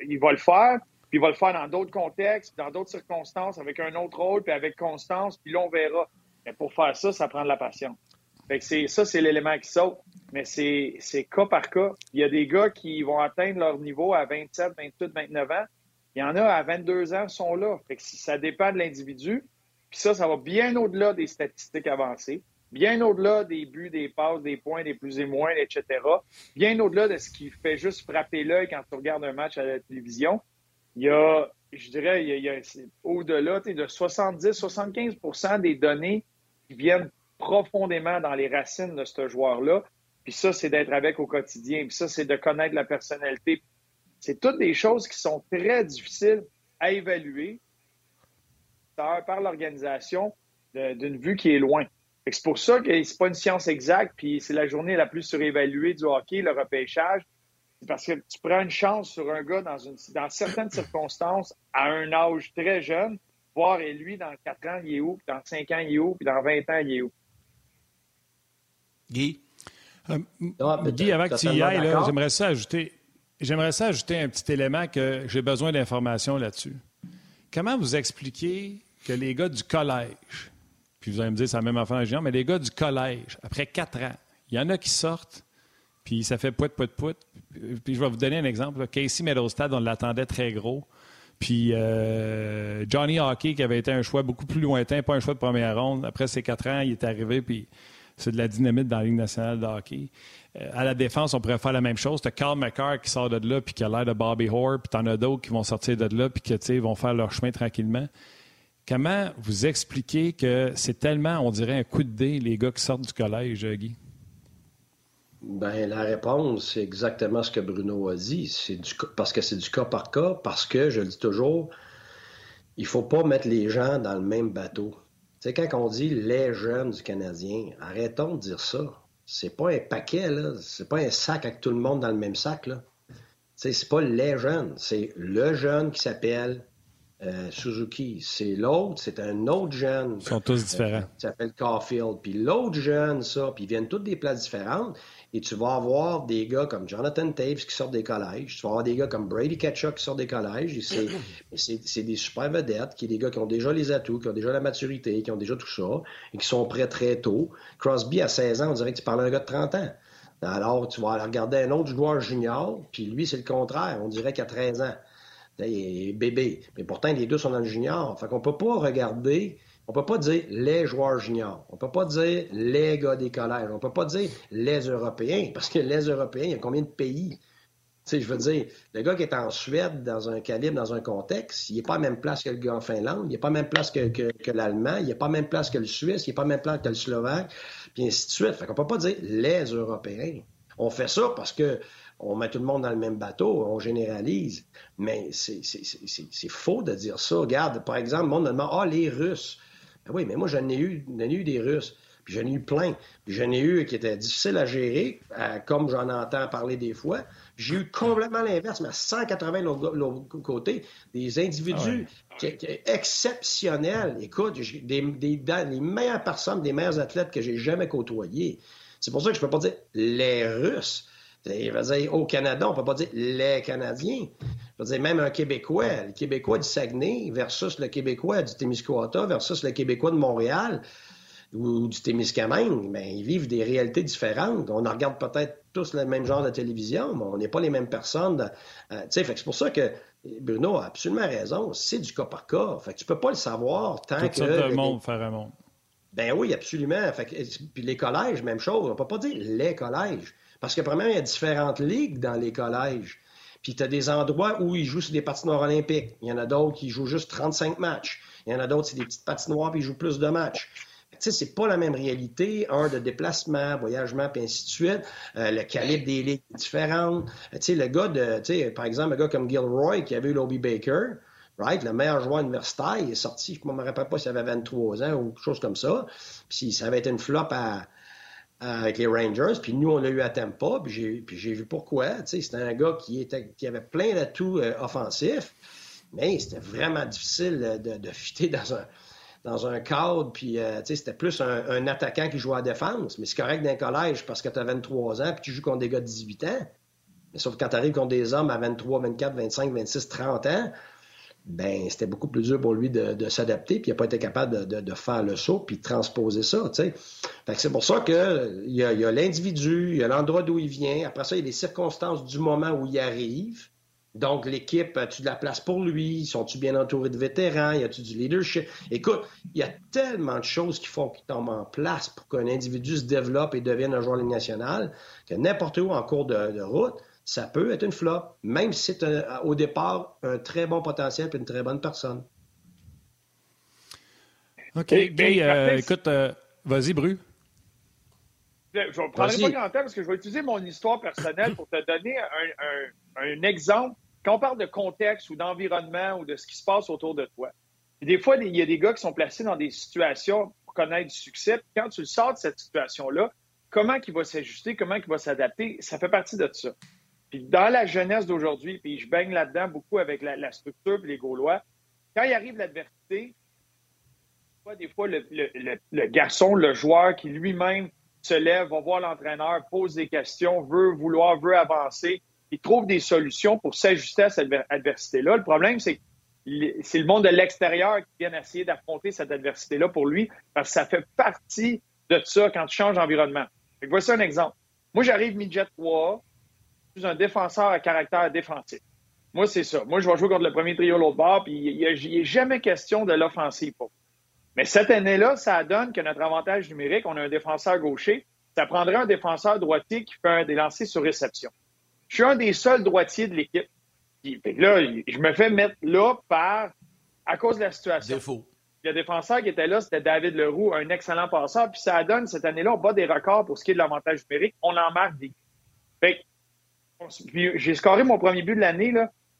il va le faire, puis il va le faire dans d'autres contextes, dans d'autres circonstances, avec un autre rôle, puis avec constance, puis là, on verra. Mais pour faire ça, ça prend de la patience. Fait que ça, c'est l'élément qui saute. Mais c'est, c'est cas par cas. Il y a des gars qui vont atteindre leur niveau à 27, 28, 29 ans. Il y en a à 22 ans qui sont là. Fait que ça dépend de l'individu. Puis ça, ça va bien au-delà des statistiques avancées bien au-delà des buts, des passes, des points, des plus et moins, etc. Bien au-delà de ce qui fait juste frapper l'œil quand tu regardes un match à la télévision. Il y a, je dirais, il y a, au-delà de 70-75% des données qui viennent profondément dans les racines de ce joueur-là. Puis ça, c'est d'être avec au quotidien. Puis ça, c'est de connaître la personnalité. C'est toutes des choses qui sont très difficiles à évaluer par l'organisation d'une vue qui est loin. C'est pour ça que c'est pas une science exacte, puis c'est la journée la plus surévaluée du hockey, le repêchage. C'est parce que tu prends une chance sur un gars dans, une, dans certaines circonstances à un âge très jeune, voir et lui, dans 4 ans, il est où, puis dans 5 ans, il est où, puis dans 20 ans, il est où? Guy? Euh, Guy, avant que tu y ailles, j'aimerais ça ajouter. J'aimerais ça ajouter un petit élément que j'ai besoin d'informations là-dessus. Comment vous expliquez que les gars du collège, puis vous allez me dire, c'est la même affaire géant, mais les gars du collège, après quatre ans, il y en a qui sortent, puis ça fait pout, pout, pout. Puis je vais vous donner un exemple. Casey Meadowstad, on l'attendait très gros. Puis euh, Johnny Hockey, qui avait été un choix beaucoup plus lointain, pas un choix de première ronde. Après ces quatre ans, il est arrivé, puis c'est de la dynamite dans la Ligue nationale de hockey. Euh, à la défense, on pourrait faire la même chose. Tu Carl McCarr qui sort de là, puis qui a l'air de Bobby Hoare, puis t'en as d'autres qui vont sortir de là, puis qui vont faire leur chemin tranquillement Comment vous expliquez que c'est tellement, on dirait, un coup de dé, les gars qui sortent du collège, Guy? Ben, la réponse, c'est exactement ce que Bruno a dit. C'est parce que c'est du cas par cas, parce que, je le dis toujours, il faut pas mettre les gens dans le même bateau. Sais, quand on dit les jeunes du Canadien, arrêtons de dire ça. C'est pas un paquet, là. C'est pas un sac avec tout le monde dans le même sac, là. C'est pas les jeunes. C'est le jeune qui s'appelle euh, Suzuki. C'est l'autre, c'est un autre jeune. Ils sont tous différents. qui s'appelle Caulfield. Puis l'autre jeune, ça, puis ils viennent tous des places différentes. Et tu vas avoir des gars comme Jonathan Taves qui sortent des collèges. Tu vas avoir des gars comme Brady Ketchuk qui sortent des collèges. <clears throat> C'est des super vedettes, qui sont des gars qui ont déjà les atouts, qui ont déjà la maturité, qui ont déjà tout ça, et qui sont prêts très tôt. Crosby, à 16 ans, on dirait que tu parles d'un gars de 30 ans. Alors, tu vas aller regarder un autre joueur junior, puis lui, c'est le contraire. On dirait qu'il a 13 ans. Est bébé. Mais pourtant, les deux sont dans le junior. Fait qu'on peut pas regarder on peut pas dire les joueurs juniors. On peut pas dire les gars des collèges. On peut pas dire les Européens, parce que les Européens, il y a combien de pays? Je veux dire, le gars qui est en Suède, dans un calibre, dans un contexte, il n'est pas à même place que le gars en Finlande, il n'est pas à même place que, l'Allemand, il n'est pas à même place que le Suisse, il n'est pas à même place que le Slovaque, puis ainsi de suite. Fait qu'on peut pas dire les Européens. On fait ça parce que on met tout le monde dans le même bateau, on généralise. Mais c'est faux de dire ça. Regarde, par exemple, le monde me demande Ah, les Russes. Ben oui, mais moi, j'en ai eu, ai eu des Russes. Puis j'en ai eu plein. Puis j'en ai eu qui étaient difficiles à gérer, comme j'en entends parler des fois. J'ai eu complètement l'inverse, mais à 180 l'autre côté, des individus ah exceptionnels. Écoute, des, des, les meilleures personnes, des meilleurs athlètes que j'ai jamais côtoyés. C'est pour ça que je peux pas dire les Russes. Dire au Canada, on peut pas dire les Canadiens. Je veux dire, même un Québécois, le Québécois du Saguenay versus le Québécois du Témiscouata versus le Québécois de Montréal ou du Témiscamingue, bien, ils vivent des réalités différentes. On regarde peut-être tous le même genre de télévision, mais on n'est pas les mêmes personnes. Euh, c'est pour ça que Bruno a absolument raison. C'est du cas par cas. Fait que tu peux pas le savoir tant Tout que... De monde faire un monde. Ben oui, absolument. Fait que, puis les collèges, même chose. On peut pas dire les collèges. Parce que, premièrement, il y a différentes ligues dans les collèges. Puis tu as des endroits où ils jouent sur des patinoires olympiques. Il y en a d'autres qui jouent juste 35 matchs. Il y en a d'autres, c'est des petites patinoires, puis ils jouent plus de matchs. Tu sais, c'est pas la même réalité. Un, de déplacement, voyagement, puis ainsi de suite. Euh, le calibre des ligues est différent. Tu sais, le gars de, tu sais, par exemple, un gars comme Gilroy, qui avait eu Lobby Baker, right, le meilleur joueur universitaire, il est sorti, je ne me rappelle pas s'il avait 23 ans ou quelque chose comme ça. Puis ça avait été une flop à, avec les Rangers. Puis nous, on l'a eu à Tampa. Puis j'ai, j'ai vu pourquoi. C'était un gars qui, était, qui avait plein d'atouts euh, offensifs. Mais c'était vraiment difficile de, de fitter <laughs> dans un, dans un cadre. Puis euh, c'était plus un, attaquant qui jouait à défense. Mais c'est correct d'un collège parce que tu as 23 ans puis tu joues contre des gars de 18 ans. Mais sauf quand tu arrives contre des hommes à 23, 24, 25, 26, 30 ans, ben c'était beaucoup plus dur pour lui de, s'adapter, puis il n'a pas été capable de, faire le saut, puis de transposer ça. c'est pour ça qu'il y a, l'individu, il y a l'endroit d'où il vient, après ça, il y a les circonstances du moment où il arrive. Donc, l'équipe, as-tu de la place pour lui? Sont-tu bien entourés de vétérans? Y a-tu du leadership? Écoute, il y a tellement de choses qui font qu'ils tombent en place pour qu'un individu se développe et devienne un joueur de nationale que n'importe où en cours de route, ça peut être une flop, même si c'est au départ un très bon potentiel et une très bonne personne. OK. Euh, écoute, euh, vas-y, Bru. Je ne prendrai pas grand temps parce que je vais utiliser mon histoire personnelle pour te donner un, exemple. Quand on parle de contexte ou d'environnement ou de ce qui se passe autour de toi, des fois, il y a des gars qui sont placés dans des situations pour connaître du succès. quand tu le sors de cette situation-là, comment il va s'ajuster, comment il va s'adapter, ça fait partie de ça. Puis dans la jeunesse d'aujourd'hui, puis je baigne là-dedans beaucoup avec la, structure et les Gaulois, quand il arrive l'adversité, des fois le, garçon, le joueur qui lui-même se lève, va voir l'entraîneur, pose des questions, veut vouloir, veut avancer, il trouve des solutions pour s'ajuster à cette adversité-là. Le problème, c'est que c'est le monde de l'extérieur qui vient essayer d'affronter cette adversité-là pour lui, parce que ça fait partie de ça quand tu changes d'environnement. Voici un exemple. Moi, j'arrive midget 3, suis un défenseur à caractère défensif. Moi, c'est ça. Moi, je vais jouer contre le premier trio l'autre bord, puis il n'y a, jamais question de l'offensive. Mais cette année-là, ça donne que notre avantage numérique, on a un défenseur gaucher, ça prendrait un défenseur droitier qui fait des lancers sur réception. Je suis un des seuls droitiers de l'équipe. Là, je me fais mettre là par à cause de la situation. Défaut. Le défenseur qui était là, c'était David Leroux, un excellent passeur. Puis ça donne, cette année-là, on bat des records pour ce qui est de l'avantage numérique. On en marque des. Fait j'ai scoré mon premier but de l'année.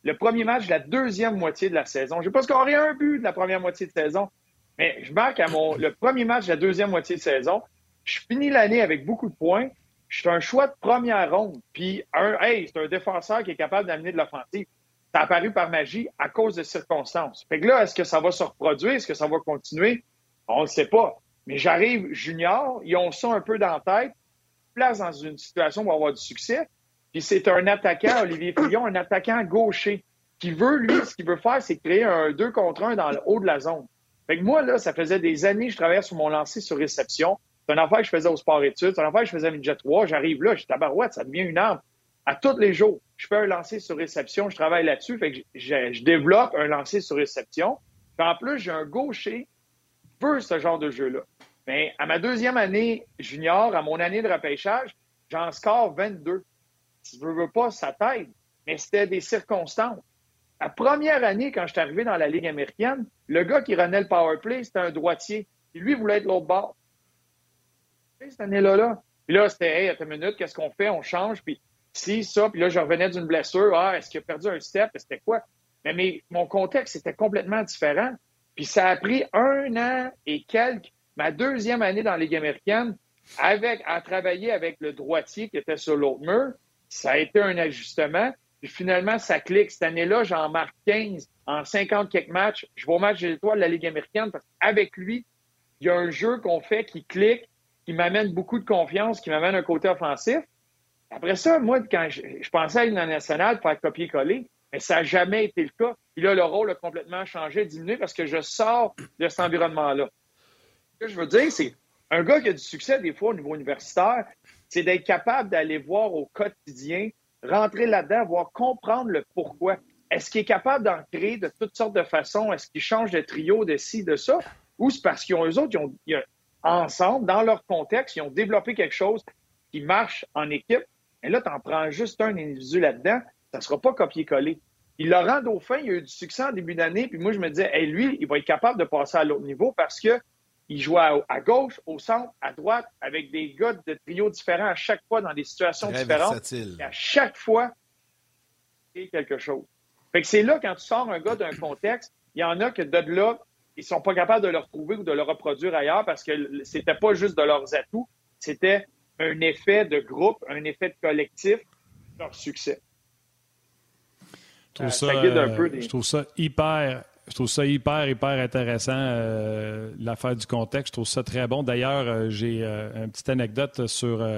Le premier match de la deuxième moitié de la saison. J'ai pas scoré un but de la première moitié de saison. Mais je marque à mon, le premier match de la deuxième moitié de saison. Je finis l'année avec beaucoup de points. Je suis un choix de première ronde. Puis, un, hey, c'est un défenseur qui est capable d'amener de l'offensive. Ça a apparu par magie à cause de circonstances. Fait que là, est-ce que ça va se reproduire? Est-ce que ça va continuer? On ne sait pas. Mais j'arrive junior, ils ont ça un peu dans la tête, place dans une situation va avoir du succès. Puis c'est un attaquant, Olivier Fillon, un attaquant gaucher, qui veut, lui, ce qu'il veut faire, c'est créer un 2 contre 1 dans le haut de la zone. Fait que moi, là, ça faisait des années que je travaillais sur mon lancer sur réception. C'est une affaire que je faisais au sport études, c'est une affaire que je faisais à Midget 3. J'arrive là, je tabarouette, ça devient une arme. À tous les jours, je fais un lancer sur réception, je travaille là-dessus. Fait que je, développe un lancer sur réception. Puis en plus, j'ai un gaucher qui veut ce genre de jeu-là. Mais à ma deuxième année junior, à mon année de repêchage, j'en score 22 si tu veux, veux pas, ça t'aide. Mais c'était des circonstances. La première année, quand je suis arrivé dans la Ligue américaine, le gars qui renait le power play, c'était un droitier. Et lui voulait être l'autre bord. Cette année-là, là. Puis là, c'était, hey, attends une minute, qu'est-ce qu'on fait? On change, puis si, ça. Puis là, je revenais d'une blessure. Ah, est-ce qu'il a perdu un step? C'était quoi? Mais, mais mon contexte était complètement différent. Puis ça a pris un an et quelques, ma deuxième année dans la Ligue américaine, avec, à travailler avec le droitier qui était sur l'autre mur. Ça a été un ajustement. Puis finalement, ça clique. Cette année-là, j'en marque 15 en 50 quelques matchs. Je vais au match des étoiles de la Ligue américaine parce qu'avec lui, il y a un jeu qu'on fait qui clique, qui m'amène beaucoup de confiance, qui m'amène un côté offensif. Après ça, moi, quand je, pensais à une nationale, faire copier-coller, mais ça n'a jamais été le cas. Puis là, le rôle a complètement changé, diminué parce que je sors de cet environnement-là. Ce que je veux dire, c'est un gars qui a du succès, des fois, au niveau universitaire, c'est d'être capable d'aller voir au quotidien, rentrer là-dedans, voir comprendre le pourquoi. Est-ce qu'il est capable d'en créer de toutes sortes de façons? Est-ce qu'il change de trio, de ci, de ça? Ou c'est parce qu'ils ont eux autres, ils ont, ensemble, dans leur contexte, ils ont développé quelque chose qui marche en équipe. Et là, tu en prends juste un individu là-dedans, ça ne sera pas copier-coller. Il Laurent Dauphin, il a eu du succès en début d'année, puis moi, je me disais, lui, il va être capable de passer à l'autre niveau parce que il jouait à, gauche, au centre, à droite, avec des gars de trio différents à chaque fois dans des situations différentes. Et à chaque fois, c'est quelque chose. Fait que c'est là, quand tu sors un gars d'un contexte, il y en a que de là, ils sont pas capables de le retrouver ou de le reproduire ailleurs parce que c'était pas juste de leurs atouts, c'était un effet de groupe, un effet de collectif, leur succès. Je trouve, euh, ça, je trouve ça hyper je trouve ça hyper, hyper intéressant, euh, l'affaire du contexte. Je trouve ça très bon. D'ailleurs, euh, j'ai euh, une petite anecdote sur,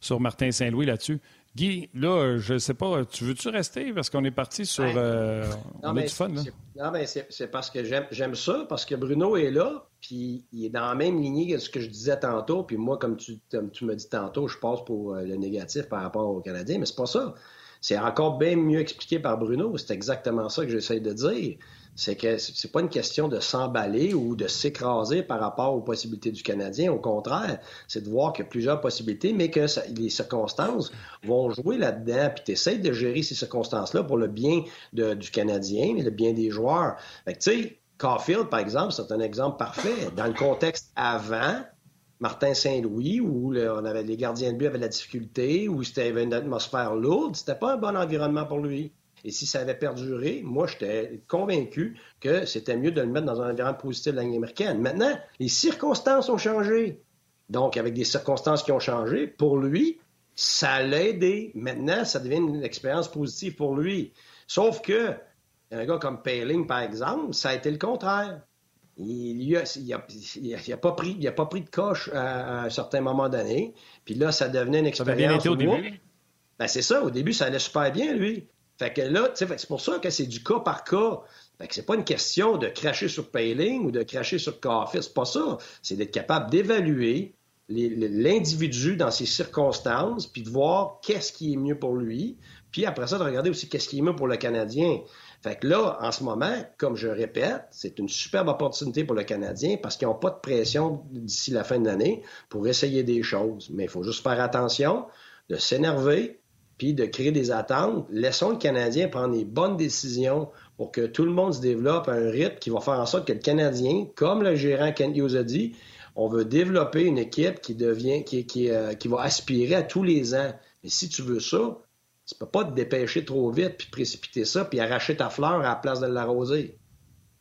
sur Martin Saint-Louis là-dessus. Guy, là, je ne sais pas, tu veux-tu rester? Parce qu'on est parti sur. on a du fun, là. Non, mais c'est parce que j'aime ça, parce que Bruno est là, puis il est dans la même lignée que ce que je disais tantôt. Puis moi, comme tu, comme tu me dis tantôt, je passe pour le négatif par rapport aux Canadiens, mais c'est pas ça. C'est encore bien mieux expliqué par Bruno. C'est exactement ça que j'essaie de dire c'est que c'est pas une question de s'emballer ou de s'écraser par rapport aux possibilités du Canadien. Au contraire, c'est de voir qu'il y a plusieurs possibilités, mais que les circonstances vont jouer là-dedans. Puis tu essaies de gérer ces circonstances-là pour le bien du Canadien le bien des joueurs. Fait tu sais, Caulfield, par exemple, c'est un exemple parfait. Dans le contexte avant, Martin Saint-Louis, où on avait, les gardiens de but avaient la difficulté, où c'était une atmosphère lourde, c'était pas un bon environnement pour lui. Et si ça avait perduré, moi, j'étais convaincu que c'était mieux de le mettre dans un environnement positif de la américaine. Maintenant, les circonstances ont changé. Donc, avec des circonstances qui ont changé, pour lui, ça l'a aidé. Maintenant, ça devient une expérience positive pour lui. Sauf que, un gars comme Paling, par exemple, ça a été le contraire. Il n'a pas, pris, pas pris de coche à, un certain moment donné. Puis là, ça devenait une expérience. Ça au début. Ben, c'est ça. Au début, ça allait super bien, lui. Fait que là, c'est pour ça que c'est du cas par cas. Fait que c'est pas une question de cracher sur Payling ou de cracher sur Coffee. C'est pas ça. C'est d'être capable d'évaluer l'individu dans ses circonstances, puis de voir qu'est-ce qui est mieux pour lui, puis après ça, de regarder aussi qu'est-ce qui est mieux pour le Canadien. Fait que là, en ce moment, comme je répète, c'est une superbe opportunité pour le Canadien parce qu'ils n'ont pas de pression d'ici la fin de l'année pour essayer des choses. Mais il faut juste faire attention de s'énerver, puis de créer des attentes. Laissons le Canadien prendre les bonnes décisions pour que tout le monde se développe à un rythme qui va faire en sorte que le Canadien, comme le gérant Kent Hughes a dit, on veut développer une équipe qui devient, qui, qui, euh, qui va aspirer à tous les ans. Mais si tu veux ça, tu peux pas te dépêcher trop vite puis précipiter ça puis arracher ta fleur à la place de l'arroser.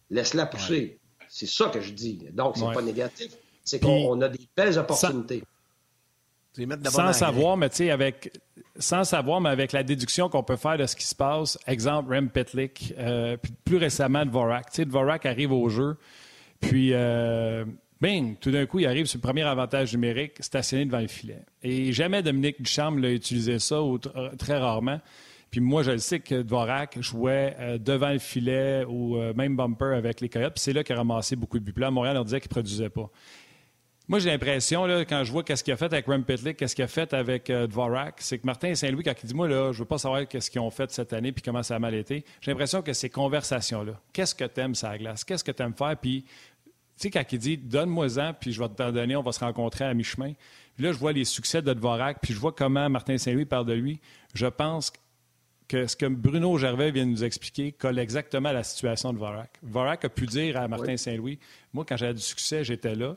Laisse-la pousser. C'est ça que je dis. Donc, c'est pas négatif. C'est qu'on a des belles opportunités. Sans savoir, mais tu sais, avec, sans savoir, mais avec la déduction qu'on peut faire de ce qui se passe, exemple, Rem Petlik, euh, puis plus récemment, Dvorak. Tu sais, Dvorak arrive au jeu, puis, euh, bing, tout d'un coup, il arrive sur le premier avantage numérique, stationné devant le filet. Et jamais Dominique Duchamp l'a utilisé ça, ou très rarement. Puis moi, je le sais que Dvorak jouait euh, devant le filet ou même bumper avec les Coyotes. Puis c'est là qu'il a ramassé beaucoup de buts. Là, Montréal, on disait qu'il ne produisait pas. Moi, j'ai l'impression, quand je vois qu'est-ce qu'il a fait avec Rem Pitlick, qu'est-ce qu'il a fait avec euh, Dvorak, c'est que Martin Saint-Louis, quand il dit, moi, là, je veux pas savoir qu'est-ce qu'ils ont fait cette année puis comment ça a mal été, j'ai l'impression que ces conversations-là, qu'est-ce que tu aimes, ça glace? Qu'est-ce que tu aimes faire? Puis, sais, quand il dit, donne-moi-en, puis je vais te donner, on va se rencontrer à mi-chemin. Puis là, je vois les succès de Dvorak, puis je vois comment Martin Saint-Louis parle de lui. Je pense que ce que Bruno Gervais vient de nous expliquer colle exactement à la situation de Dvorak. Dvorak a pu dire à Martin Saint-Louis, moi, quand j'avais du succès, j'étais là.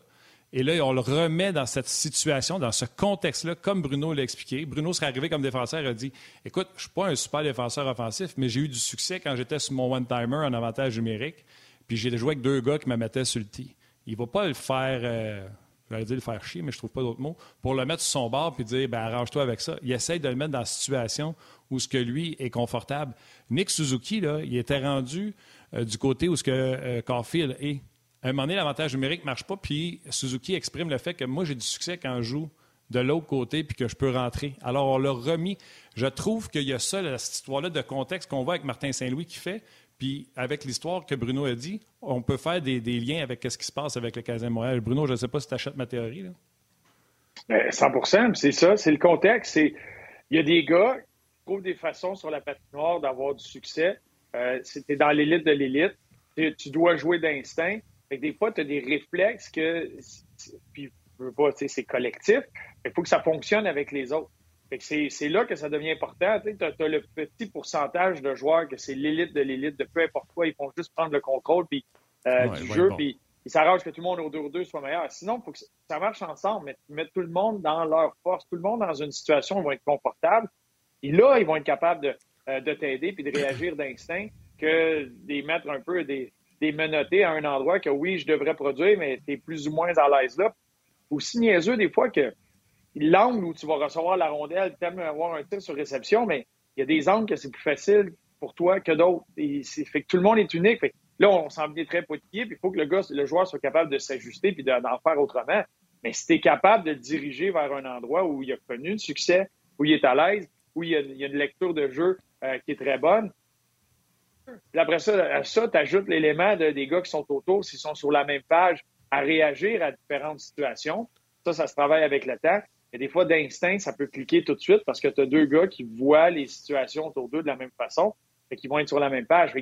Et là, on le remet dans cette situation, dans ce contexte-là, comme Bruno l'a expliqué. Bruno serait arrivé comme défenseur et a dit Écoute, je ne suis pas un super défenseur offensif, mais j'ai eu du succès quand j'étais sur mon one-timer en avantage numérique. Puis j'ai joué avec deux gars qui me mettaient sur le tee. Il ne va pas le faire. Euh, j'allais dire le faire chier, mais je ne trouve pas d'autre mot, pour le mettre sur son bord puis dire ben, arrange-toi avec ça. Il essaye de le mettre dans la situation où ce que lui est confortable. Nick Suzuki, là, il était rendu euh, du côté où ce que euh, Caulfield est à un moment donné, l'avantage numérique ne marche pas, puis Suzuki exprime le fait que moi, j'ai du succès quand je joue de l'autre côté, puis que je peux rentrer. Alors, on l'a remis. Je trouve qu'il y a ça, cette histoire-là de contexte qu'on voit avec Martin Saint-Louis qui fait, puis avec l'histoire que Bruno a dit, on peut faire des, liens avec ce qui se passe avec le Canadien Montréal. Bruno, je ne sais pas si tu achètes ma théorie. Là. 100% ben, c'est ça, c'est le contexte. Il y a des gars qui trouvent des façons sur la patinoire d'avoir du succès. Euh, C'était dans l'élite de l'élite. Tu dois jouer d'instinct des fois, tu as des réflexes que, puis c'est collectif. Il faut que ça fonctionne avec les autres. C'est là que ça devient important. Tu as, le petit pourcentage de joueurs que c'est l'élite de l'élite, de peu importe quoi, ils font juste prendre le contrôle puis, euh, du jeu, puis ils s'arrangent que tout le monde au deux soit meilleur. Sinon, il faut que ça marche ensemble, mettre tout le monde dans leur force, tout le monde dans une situation où ils vont être confortables. Et là, ils vont être capables de, euh, de t'aider puis de réagir d'instinct que des mettre un peu des, des menottés à un endroit que oui, je devrais produire, mais tu es plus ou moins à l'aise là. Aussi niaiseux des fois que l'angle où tu vas recevoir la rondelle, tu aimes avoir un tir sur réception, mais il y a des angles que c'est plus facile pour toi que d'autres. Fait que tout le monde est unique. là, on s'en vient très pointillé, puis il faut que le gars, le joueur soit capable de s'ajuster puis d'en faire autrement. Mais si tu es capable de le diriger vers un endroit où il a connu le succès, où il est à l'aise, où il y a, une lecture de jeu euh, qui est très bonne, puis après ça, ça, tu ajoutes l'élément des gars qui sont autour, s'ils sont sur la même page, à réagir à différentes situations. Ça, ça se travaille avec le temps. Et des fois, d'instinct, ça peut cliquer tout de suite parce que tu as deux gars qui voient les situations autour d'eux de la même façon et qui vont être sur la même page.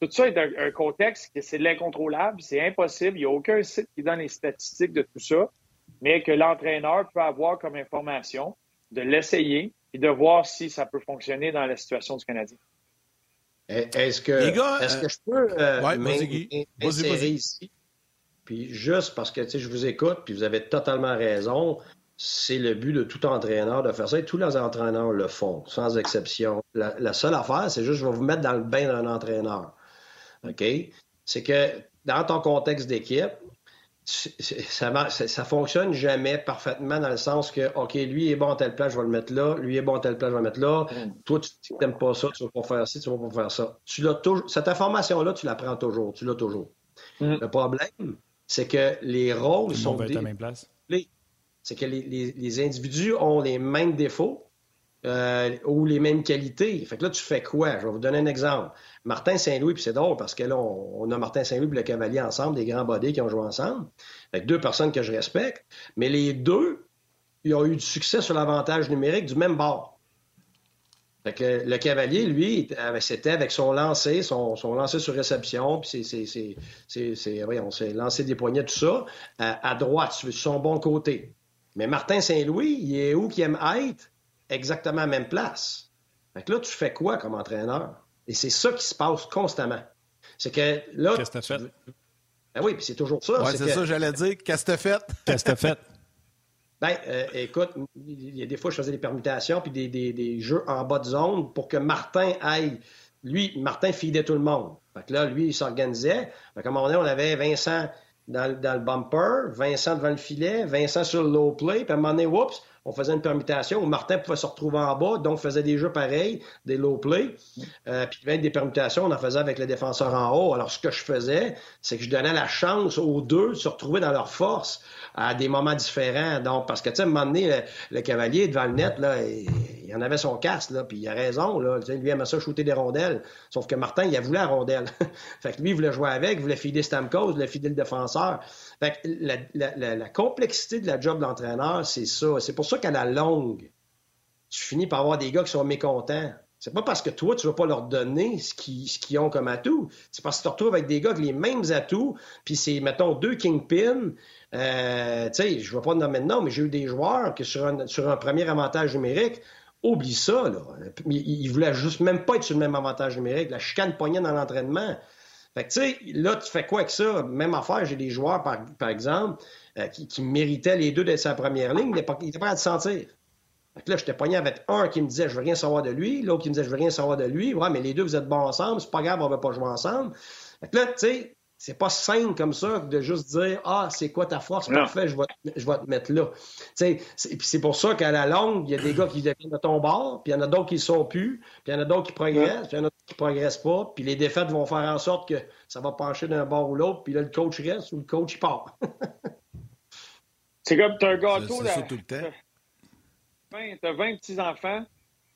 tout ça est un, contexte que c'est de l'incontrôlable, c'est impossible. Il n'y a aucun site qui donne les statistiques de tout ça, mais que l'entraîneur peut avoir comme information, de l'essayer et de voir si ça peut fonctionner dans la situation du Canadien. Est-ce que, est-ce que je peux euh, ici? Puis juste parce que je vous écoute, puis vous avez totalement raison, c'est le but de tout entraîneur de faire ça, et tous les entraîneurs le font, sans exception. La, seule affaire, c'est juste, je vais vous mettre dans le bain d'un entraîneur. OK? C'est que dans ton contexte d'équipe, ça, ça, fonctionne jamais parfaitement dans le sens que, OK, lui est bon à telle place, je vais le mettre là, lui est bon à telle place, je vais le mettre là. Mm. Toi, tu n'aimes pas ça, tu vas pas faire ci, tu vas pas faire ça. Tu l'as toujours, cette information-là, tu la prends toujours, tu l'as toujours. Mm. Le problème, c'est que les rôles sont. à la même place. C'est que les, les, individus ont les mêmes défauts, euh, ou les mêmes qualités. Fait que là, tu fais quoi? Je vais vous donner un exemple. Martin Saint-Louis, puis c'est drôle parce que là, on, a Martin Saint-Louis et le Cavalier ensemble, des grands bodés qui ont joué ensemble, avec deux personnes que je respecte, mais les deux, ils ont eu du succès sur l'avantage numérique du même bord. Fait que le Cavalier, lui, c'était avec son lancer, son, son lancer sur réception, puis c'est, on s'est lancé des poignets, tout ça, à, à droite, sur son bon côté. Mais Martin Saint-Louis, il est où qu'il aime être? exactement à la même place. Fait que là, tu fais quoi comme entraîneur? Et c'est ça qui se passe constamment. C'est que là. Qu'est-ce que tu fait? Ben oui, puis c'est toujours ça. Ouais, c'est ça, j'allais dire. Qu'est-ce que tu fait? Qu'est-ce que tu fait? <laughs> Ben, euh, écoute, il y a des fois, je faisais des permutations puis des, des, des, jeux en bas de zone pour que Martin aille. Lui, Martin fidait tout le monde. Fait que là, lui, il s'organisait. Fait qu'à un moment donné, on avait Vincent dans, dans, le bumper, Vincent devant le filet, Vincent sur le low play, puis à un moment donné, oups, on faisait une permutation où Martin pouvait se retrouver en bas, donc faisait des jeux pareils, des low play, euh, puis même des permutations, on en faisait avec le défenseur en haut. Alors, ce que je faisais, c'est que je donnais la chance aux deux de se retrouver dans leur force à des moments différents. Donc, parce que, tu sais, à un moment donné, le, cavalier devant le net, là, il en avait son casque, là, puis il a raison, là. Lui aimait ça shooter des rondelles. Sauf que Martin, il a voulu la rondelle. <laughs> fait que lui, il voulait jouer avec, il voulait filer Stamkos, il voulait filer le défenseur. Fait que la, la, complexité de la job d'entraîneur, c'est ça. C'est pour ça qu'à la longue, tu finis par avoir des gars qui sont mécontents. C'est pas parce que toi, tu vas pas leur donner ce qu'ils, ont comme atout. C'est parce que tu te retrouves avec des gars avec les mêmes atouts, puis c'est, mettons, deux kingpins. Euh, tu sais, je vais pas nommer de nom, mais j'ai eu des joueurs qui, sur un, sur un premier avantage numérique, oublie ça, là. Ils, voulaient juste même pas être sur le même avantage numérique. La chicane poignée dans l'entraînement. Fait que, tu sais, là, tu fais quoi avec ça? Même affaire, j'ai des joueurs, par, exemple, euh, qui, méritaient les deux d'être sa première ligne, ils n'étaient pas, pas à te sentir. Fait que là, j'étais pogné avec un qui me disait je veux rien savoir de lui, l'autre qui me disait je veux rien savoir de lui. Ouais, mais les deux, vous êtes bons ensemble, c'est pas grave, on va pas jouer ensemble. Fait que là, tu sais, c'est pas simple comme ça de juste dire Ah, c'est quoi ta force? Parfait, je vais, je vais te mettre là. Puis c'est pour ça qu'à la longue, il y a des gars qui deviennent de ton bord, puis il y en a d'autres qui ne sont plus, puis il y en a d'autres qui progressent, puis il y en a d'autres qui ne progressent pas, puis les défaites vont faire en sorte que ça va pencher d'un bord ou l'autre, puis là, le coach reste ou le coach il part. <laughs> c'est comme tu as un gâteau là. tout le temps. Tu as 20 petits-enfants,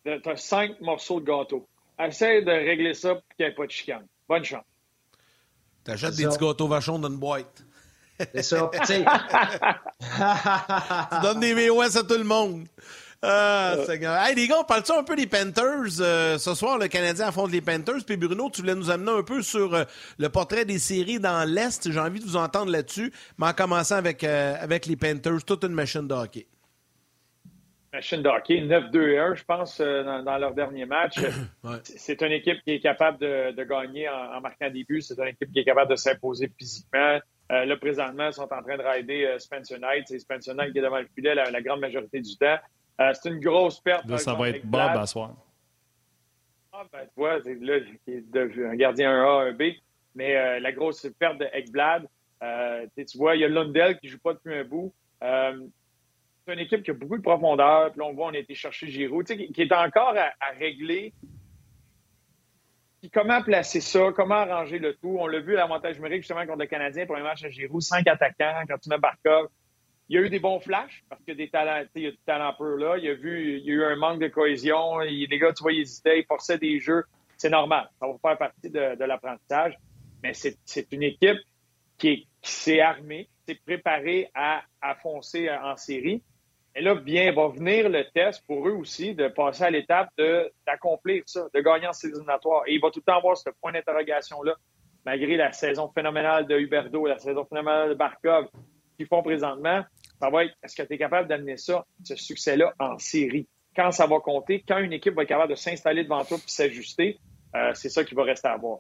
tu as 5 morceaux de gâteau. Essaye de régler ça pour qu'il n'y ait pas de chicane. Bonne chance. T'achètes des petits gâteaux vachons dans une boîte. C'est ça. <laughs> tu donnes des VOS à tout le monde. Ah, euh. Hey, les gars, on parle-tu un peu des Panthers? Euh, ce soir, le Canadien affronte les Panthers? Puis Bruno, tu voulais nous amener un peu sur euh, le portrait des séries dans l'Est. J'ai envie de vous entendre là-dessus. Mais en commençant avec, avec les Panthers, toute une machine de hockey. Machine de hockey, 9-2-1, je pense, dans, leur dernier match. <coughs> C'est une équipe qui est capable de, gagner en, marquant des buts. C'est une équipe qui est capable de s'imposer physiquement. là, présentement, ils sont en train de rider Spencer Knight. C'est Spencer Knight qui est devant le filet la grande majorité du temps. Euh, c'est une grosse perte. Là, ça va être Bob à soir. Ah, ben, tu vois, là, est un gardien 1A, 1B. Mais euh, la grosse perte de Ekblad, euh, tu vois, il y a Lundell qui ne joue pas depuis un bout. C'est une équipe qui a beaucoup de profondeur. Puis là, on voit, on a été chercher Giroud, qui, est encore à, régler. comment placer ça? Comment arranger le tout? On l'a vu, l'avantage numérique, justement, contre le Canadien, un match à Giroud, cinq attaquants, quand tu mets Barkov. Il y a eu des bons flashs parce que des talents, il y a du talent peu là. Il y a vu, il y a eu un manque de cohésion. les gars, tu vois, ils hésitaient, ils forçaient des jeux. C'est normal. Ça va faire partie de, l'apprentissage. Mais c'est une équipe qui s'est armée, qui s'est préparée à, foncer en série. Et là, bien, va venir le test pour eux aussi de passer à l'étape d'accomplir ça, de gagner en série Et il va tout le temps avoir ce point d'interrogation-là, malgré la saison phénoménale de Huberdo, la saison phénoménale de Barkov, qu'ils font présentement ça va être est-ce que tu es capable d'amener ça, ce succès-là, en série? Quand ça va compter, quand une équipe va être capable de s'installer devant toi et s'ajuster, euh, c'est ça qui va rester à voir.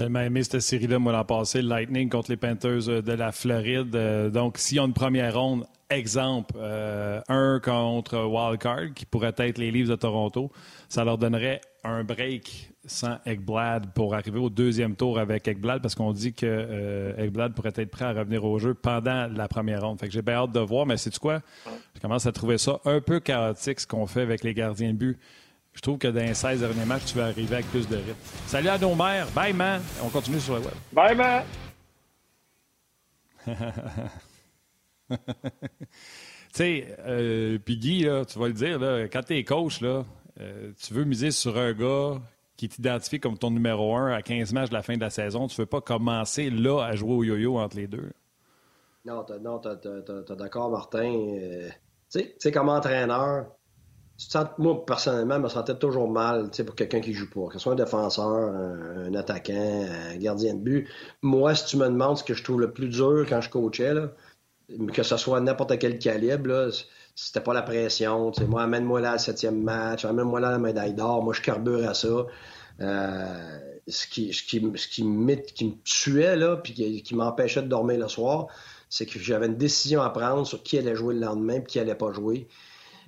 Tellement aimé cette série-là, moi, l'an passé, Lightning contre les Panthers euh, de la Floride. Euh, donc, y a une première ronde, exemple, un contre Wildcard, qui pourrait être les Leafs de Toronto, ça leur donnerait un break sans Ekblad pour arriver au deuxième tour avec Ekblad parce qu'on dit que euh, Ekblad pourrait être prêt à revenir au jeu pendant la première ronde. Fait que j'ai bien hâte de voir, mais c'est quoi? Je commence à trouver ça un peu chaotique ce qu'on fait avec les gardiens de but. Je trouve que dans les 16 derniers matchs, tu vas arriver avec plus de rythme. Salut à nos mères. Bye, man. On continue sur le web. Bye, man. <laughs> tu sais, euh, puis Guy, là, tu vas le dire, là, quand tu es coach, là, euh, tu veux miser sur un gars qui t'identifie comme ton numéro un à 15 matchs de la fin de la saison, tu ne veux pas commencer là à jouer au yo-yo entre les deux. Non, tu as, d'accord, Martin. Euh, tu sais, comme entraîneur, moi, personnellement, je me sentais toujours mal pour quelqu'un qui joue pas. Que ce soit un défenseur, un, attaquant, un gardien de but. Moi, si tu me demandes ce que je trouve le plus dur quand je coachais, que ce soit n'importe quel calibre, c'était pas la pression. Moi, amène-moi là le septième match, amène-moi là la médaille d'or. Moi, je carbure à ça. Euh, ce qui, ce qui, qui, me, qui tuait, là, puis qui, m'empêchait de dormir le soir, c'est que j'avais une décision à prendre sur qui allait jouer le lendemain et qui allait pas jouer.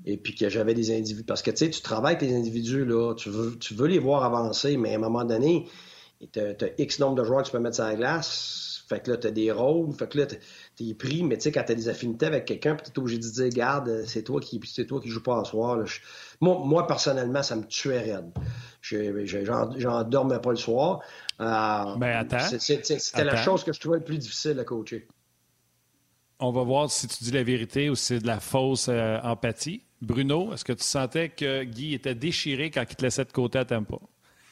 Et puis que j'avais des individus. Parce que tu sais, tu travailles avec les individus, là, tu veux, tu veux les voir avancer, mais à un moment donné, tu as, X nombre de joueurs que tu peux mettre sur la glace. Fait que là, tu as des rôles. Fait que là, tu es pris, mais tu sais, quand tu as des affinités avec quelqu'un, tu es obligé de dire, garde, c'est toi qui c'est toi qui joues pas en soir. Moi, moi, personnellement, ça me tuait raide. J'en dormais pas le soir. Euh, ben, attends. C'était la chose que je trouvais le plus difficile à coacher. On va voir si tu dis la vérité ou si c'est de la fausse euh, empathie. Bruno, est-ce que tu sentais que Guy était déchiré quand il te laissait de côté à Tampa?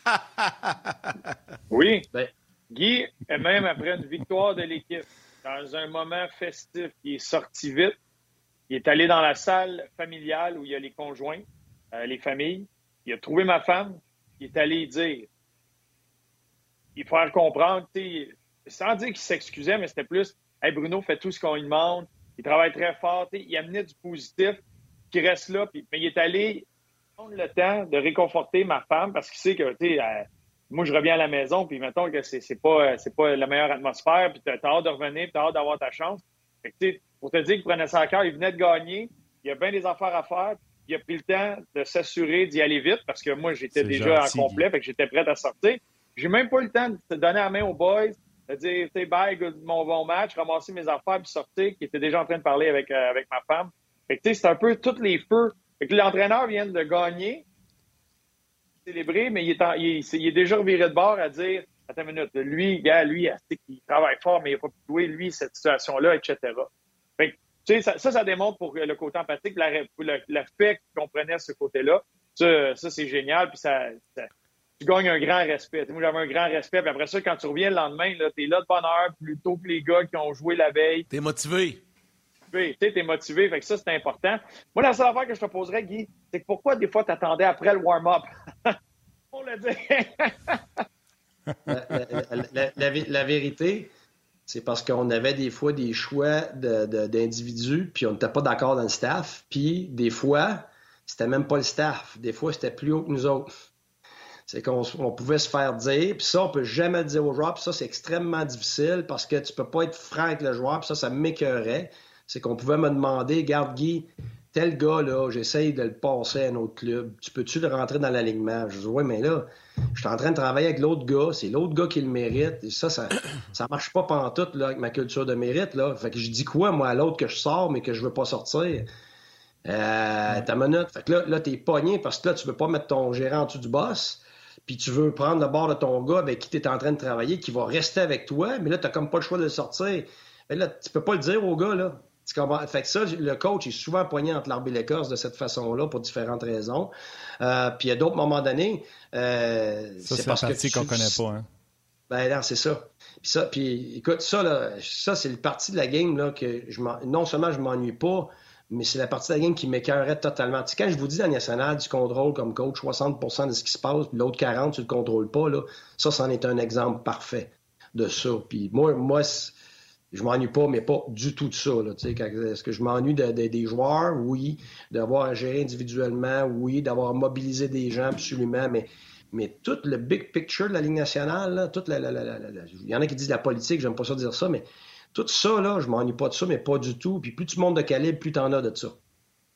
<laughs> oui. Ben. Guy, même après une victoire de l'équipe, dans un moment festif, il est sorti vite. Il est allé dans la salle familiale où il y a les conjoints, euh, les familles. Il a trouvé ma femme. Il est allé dire. Il faut faire comprendre, sans dire qu'il s'excusait, mais c'était plus Hey Bruno fait tout ce qu'on lui demande. Il travaille très fort. Il amenait du positif qui reste là. mais il est allé prendre le temps de réconforter ma femme parce qu'il sait que euh, moi, je reviens à la maison, puis mettons que c'est, c'est pas, c'est pas la meilleure atmosphère, puis t'as, hâte de revenir, puis t'as hâte d'avoir ta chance. Fait pour te dire qu'il prenait ça à cœur, il venait de gagner, il y a bien des affaires à faire, il a pris le temps de s'assurer d'y aller vite, parce que moi, j'étais déjà en complet, fait que j'étais prêt à sortir. J'ai même pas eu le temps de te donner la main aux boys, de dire, tu bye, mon bon match, ramasser mes affaires, puis sortir, qui était déjà en train de parler avec, euh, avec ma femme. Que, c'est un peu tous les feux. Que l'entraîneur vient de gagner, célébrer, mais il est, il, est, déjà reviré de bord à dire Attends une minute, lui, gars, lui, il travaille fort, mais il n'a pas pu jouer, lui, cette situation-là, etc. Fait tu sais, ça, ça, démontre pour le côté empathique, la, le, fait qu'il comprenait ce côté-là. Ça, c'est génial, puis ça, tu gagnes un grand respect. Moi, j'avais un grand respect, puis après ça, quand tu reviens le lendemain, tu es là de bonne heure, plutôt que les gars qui ont joué la veille. T'es motivé motivé. Tu es motivé, fait ça, c'est important. Moi, la seule affaire que je te poserais, Guy, c'est pourquoi des fois tu attendais après le warm-up? <laughs> On le dit. la, vérité, c'est parce qu'on avait des fois des choix d'individus, puis on n'était pas d'accord dans le staff, puis des fois, c'était même pas le staff. Des fois, c'était plus haut que nous autres. C'est qu'on pouvait se faire dire, puis ça, on peut jamais le dire aux joueurs, puis ça, c'est extrêmement difficile parce que tu peux pas être franc avec le joueur, puis ça, ça m'écœurait c'est qu'on pouvait me demander, garde Guy, tel gars, là, j'essaye de le passer à un autre club. Tu peux-tu le rentrer dans l'alignement? Je dis, oui, mais là, je suis en train de travailler avec l'autre gars. C'est l'autre gars qui le mérite. Et ça, ça, <coughs> ça marche pas pantoute, là, avec ma culture de mérite, là. Fait que je dis quoi, moi, à l'autre que je sors, mais que je veux pas sortir? Euh, ta minute. Fait que là, là t'es pogné parce que là, tu veux pas mettre ton gérant en dessous du boss. Puis tu veux prendre le bord de ton gars avec qui tu es en train de travailler, qui va rester avec toi, mais là, tu comme pas le choix de le sortir. Mais là, tu peux pas le dire au gars, là. Fait que ça, le coach est souvent poigné entre l'arbre et l'écorce de cette façon-là pour différentes raisons. Euh, puis à d'autres moments donnés, euh, c'est parce que tu... qu'on connaît pas. Hein? Ben non, c'est ça. Puis ça, puis écoute, ça là, ça c'est le partie de la game là que je non seulement je m'ennuie pas, mais c'est la partie de la game qui m'écœurait totalement. Tu sais, quand je vous dis dans le national du contrôle comme coach, 60% de ce qui se passe, puis l'autre 40 tu le contrôles pas là, ça, c'en est un exemple parfait de ça. Puis moi, moi je m'ennuie pas, mais pas du tout de ça. Est-ce que je m'ennuie des joueurs? Oui. D'avoir à gérer individuellement? Oui. D'avoir mobilisé des gens? Absolument. Mais, mais tout le big picture de la Ligue nationale, toute la, il y en a qui disent la politique, j'aime pas ça dire ça, mais tout ça, là, je m'ennuie pas de ça, mais pas du tout. Puis plus tu montes de calibre, plus tu en as de ça.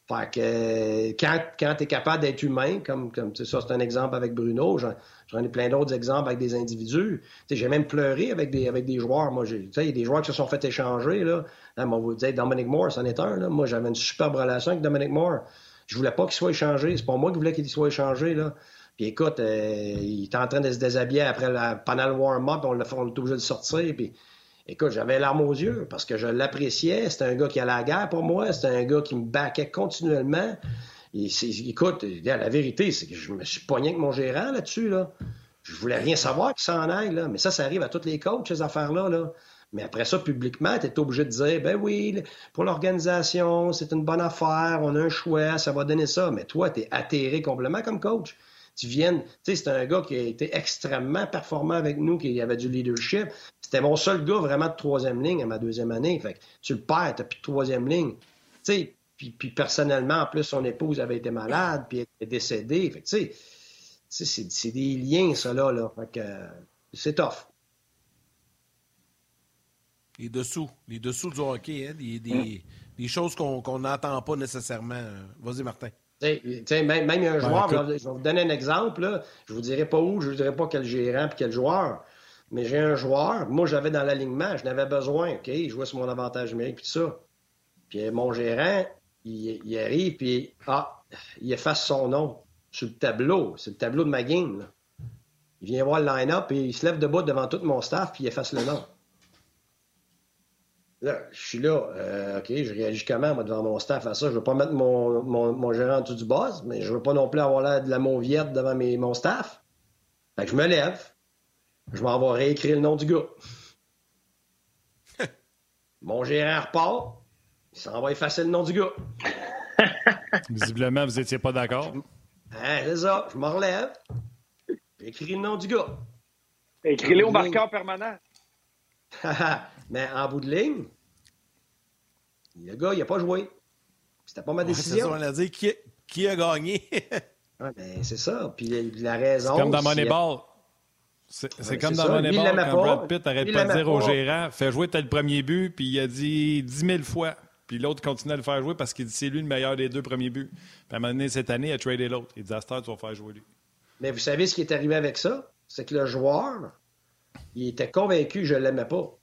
Fait que quand, quand tu es capable d'être humain, comme, comme ça, c'est un exemple avec Bruno, j'en ai plein d'autres exemples avec des individus. J'ai même pleuré avec des, avec des joueurs. Moi, il y a des joueurs qui se sont fait échanger. Là. Là, vous dire, Dominic Moore, c'en est un. Là. Moi, j'avais une superbe relation avec Dominic Moore. Je voulais pas qu'il soit échangé. C'est pas moi qui voulais qu'il soit échangé. Là. Puis écoute, euh, il était en train de se déshabiller après la, le warm-up, on l'a obligé de sortir. Puis Écoute, j'avais l'arme aux yeux parce que je l'appréciais. C'était un gars qui allait à la guerre pour moi. C'était un gars qui me baquait continuellement. Écoute, la vérité, c'est que je me suis pogné avec mon gérant là-dessus. Là. Je voulais rien savoir qu'il s'en aille. Là. Mais ça, ça arrive à tous les coachs, ces affaires-là. Là. Mais après ça, publiquement, tu es obligé de dire, ben oui, pour l'organisation, c'est une bonne affaire, on a un choix, ça va donner ça. Mais toi, tu es atterré complètement comme coach tu viennes. Tu sais, c'est un gars qui a été extrêmement performant avec nous, qui avait du leadership. C'était mon seul gars vraiment de troisième ligne à ma deuxième année. Fait que tu le perds, t'as plus de troisième ligne. Tu sais, puis, puis, personnellement, en plus, son épouse avait été malade, puis elle est décédée. Fait tu sais, c'est des liens, ça, là. là. Fait que c'est tough. Les dessous, les dessous du hockey, hein, des, des, des choses qu'on n'entend pas nécessairement. Vas-y, Martin. même, même un joueur, je vais vous donner un exemple. Là. Je vous dirai pas où, je vous dirai pas quel gérant et quel joueur. Mais j'ai un joueur, moi j'avais dans l'alignement, je n'avais besoin, OK? Il jouait sur mon avantage numérique puis tout ça. Puis mon gérant, il, arrive puis ah, il efface son nom sur le tableau. C'est le tableau de ma game. Là. Il vient voir le line-up et il se lève debout devant tout mon staff puis il efface le nom. Là, je suis là, euh, OK, je réagis comment, moi, devant mon staff à ça? Je veux pas mettre mon, mon, gérant en dessous du boss, mais je veux pas non plus avoir l'air de la mauviette devant mes, mon staff. Fait que je me lève, je m'en vais réécrire le nom du gars. <laughs> mon gérant repart, il s'en va effacer le nom du gars. <laughs> Visiblement, vous n'étiez pas d'accord. Hein, c'est ça, je me relève, j'écris le nom du gars. Écris-le au marqueur permanent. <laughs> Mais en bout de ligne, le gars, il n'a pas joué. C'était pas ma décision. on a dit qui, qui a gagné? <laughs> ouais, ben, c'est ça. Puis la raison. C'est comme dans Moneyball. C'est comme dans Moneyball quand Brad Pitt arrête pas de dire au gérant fais jouer tel premier but, puis il a dit 10 000 fois. Puis l'autre continue à le faire jouer parce qu'il dit c'est lui le meilleur des deux premiers buts. Puis à un moment donné, cette année, il a tradé l'autre. Il dit à tu vas faire jouer lui. Mais vous savez ce qui est arrivé avec ça? C'est que le joueur, il était convaincu que je ne l'aimais pas.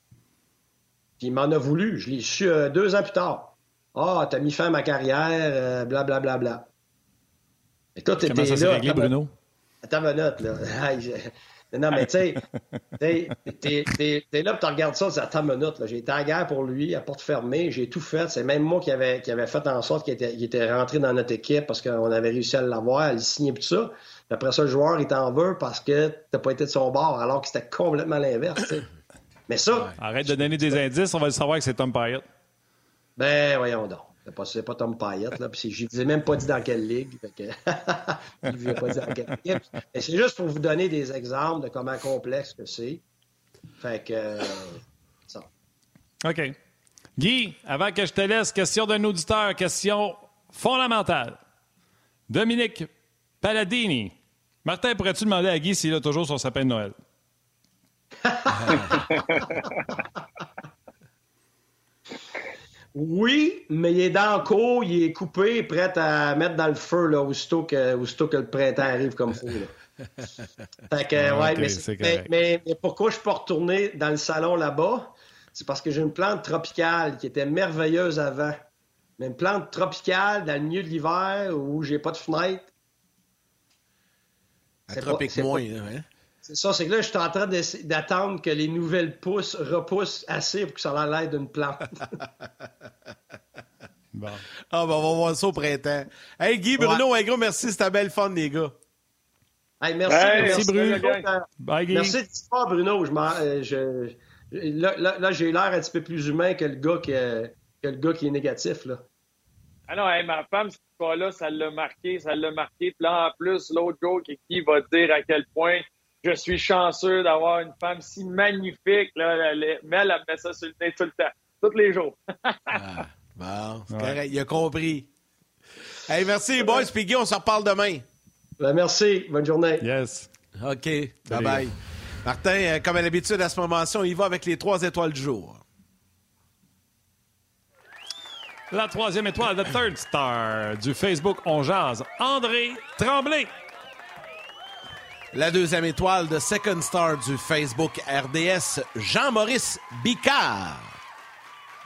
Puis il m'en a voulu. Je l'ai su euh, deux ans plus tard. Ah, t'as mis fin à ma carrière, blablabla. Bla, bla, bla. Et toi, t'étais là. Ça réglé, Bruno? Attends une minute, là. <laughs> non, mais tu sais, <laughs> t'es là, tu regardes ça, c'est attends une minute. J'ai été à guerre pour lui, à porte fermée, j'ai tout fait. C'est même moi qui avait, qui avait fait en sorte qu'il était, était, rentré dans notre équipe parce qu'on avait réussi à l'avoir, à le signer tout ça. Puis après ça, le joueur, il t'en veut parce que t'as pas été de son bord, alors que c'était complètement l'inverse. Mais ça. Arrête de donner des indices, on va le savoir que c'est Tom Payette. Ben, voyons donc. C'est pas, pas Tom Payette, là. Puis je ne même pas dit dans quelle ligue. <laughs> je ne pas dit dans quelle ligue. c'est juste pour vous donner des exemples de comment complexe que c'est. Fait que. ça. OK. Guy, avant que je te laisse, question d'un auditeur, question fondamentale. Dominique Paladini. Martin, pourrais-tu demander à Guy s'il a toujours son sapin de Noël? <laughs> oui, mais il est dans le cours, il est coupé, prêt à mettre dans le feu là, aussitôt, que, aussitôt que le printemps arrive comme fou. <laughs> fait que, ah, ouais, mais, mais, pourquoi je peux retourner dans le salon là-bas? C'est parce que j'ai une plante tropicale qui était merveilleuse avant. Mais une plante tropicale dans le milieu de l'hiver où j'ai pas de fenêtre. C'est tropique moins, hein? C'est ça, c'est que là, je suis en train d'attendre que les nouvelles pousses repoussent assez pour que ça ait l'air d'une plante. <laughs> bon. Ah, ben, on va voir ça au printemps. Hey, Guy, Bruno, un gros merci, c'était belle fun, les gars. Hey, merci, merci, Bruno. Bye, Guy. Merci de Bruno. Je, je, là, là, j'ai l'air un petit peu plus humain que le gars qui, est, que le gars qui est négatif. Là. Ah non, ma femme, cette fois-là, ça l'a marqué, ça l'a marqué. Puis là, en plus, l'autre gars qui va dire à quel point je suis chanceux d'avoir une femme si magnifique. Là, mais elle, met ça sur le nez tout le temps, tous les jours. <laughs> ah, bon, c'est correct, il a compris. Hey, merci, boys. Piggy, on s'en reparle demain. Ben, merci. Bonne journée. Yes. OK. Bye-bye. Martin, euh, comme à l'habitude, à ce moment-ci, on y va avec les trois étoiles du jour. La troisième étoile, the third star du Facebook On Jazz, André Tremblay. La deuxième étoile de Second Star du Facebook RDS, Jean-Maurice Bicard.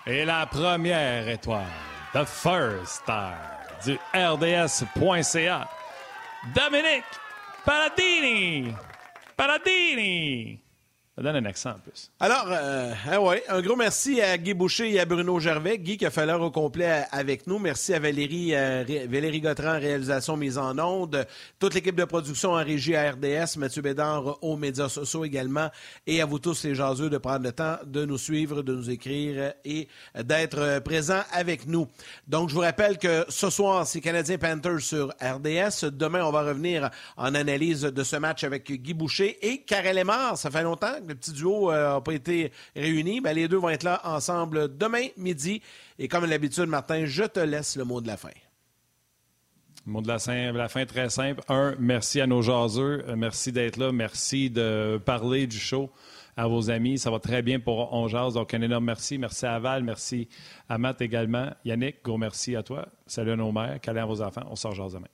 Et la première étoile, The First Star du RDS.ca, Dominique Paladini. Paladini. Ça donne un accent en plus. Alors, euh, ah ouais, un gros merci à Guy Boucher et à Bruno Gervais. Guy qui a fait l'heure au complet avec nous. Merci à Valérie, euh, Valérie Gautran, réalisation mise en onde. Toute l'équipe de production en régie à RDS. Mathieu Bédard aux médias sociaux également. Et à vous tous les jaseux de prendre le temps de nous suivre, de nous écrire et d'être présents avec nous. Donc, je vous rappelle que ce soir, c'est Canadien Panthers sur RDS. Demain, on va revenir en analyse de ce match avec Guy Boucher et Karel Lemar. Ça fait longtemps Le petit duo n'a pas été réuni. Ben, les deux vont être là ensemble demain midi. Et comme d'habitude, Martin, je te laisse le mot de la fin. Le mot de la, fin, la très simple. Un, merci à nos jaseux. Merci d'être là. Merci de parler du show à vos amis. Ça va très bien pour On Donc, un énorme merci. Merci à Val. Merci à Matt également. Yannick, gros merci à toi. Salut à nos mères. Câlin à vos enfants. On sort jase demain.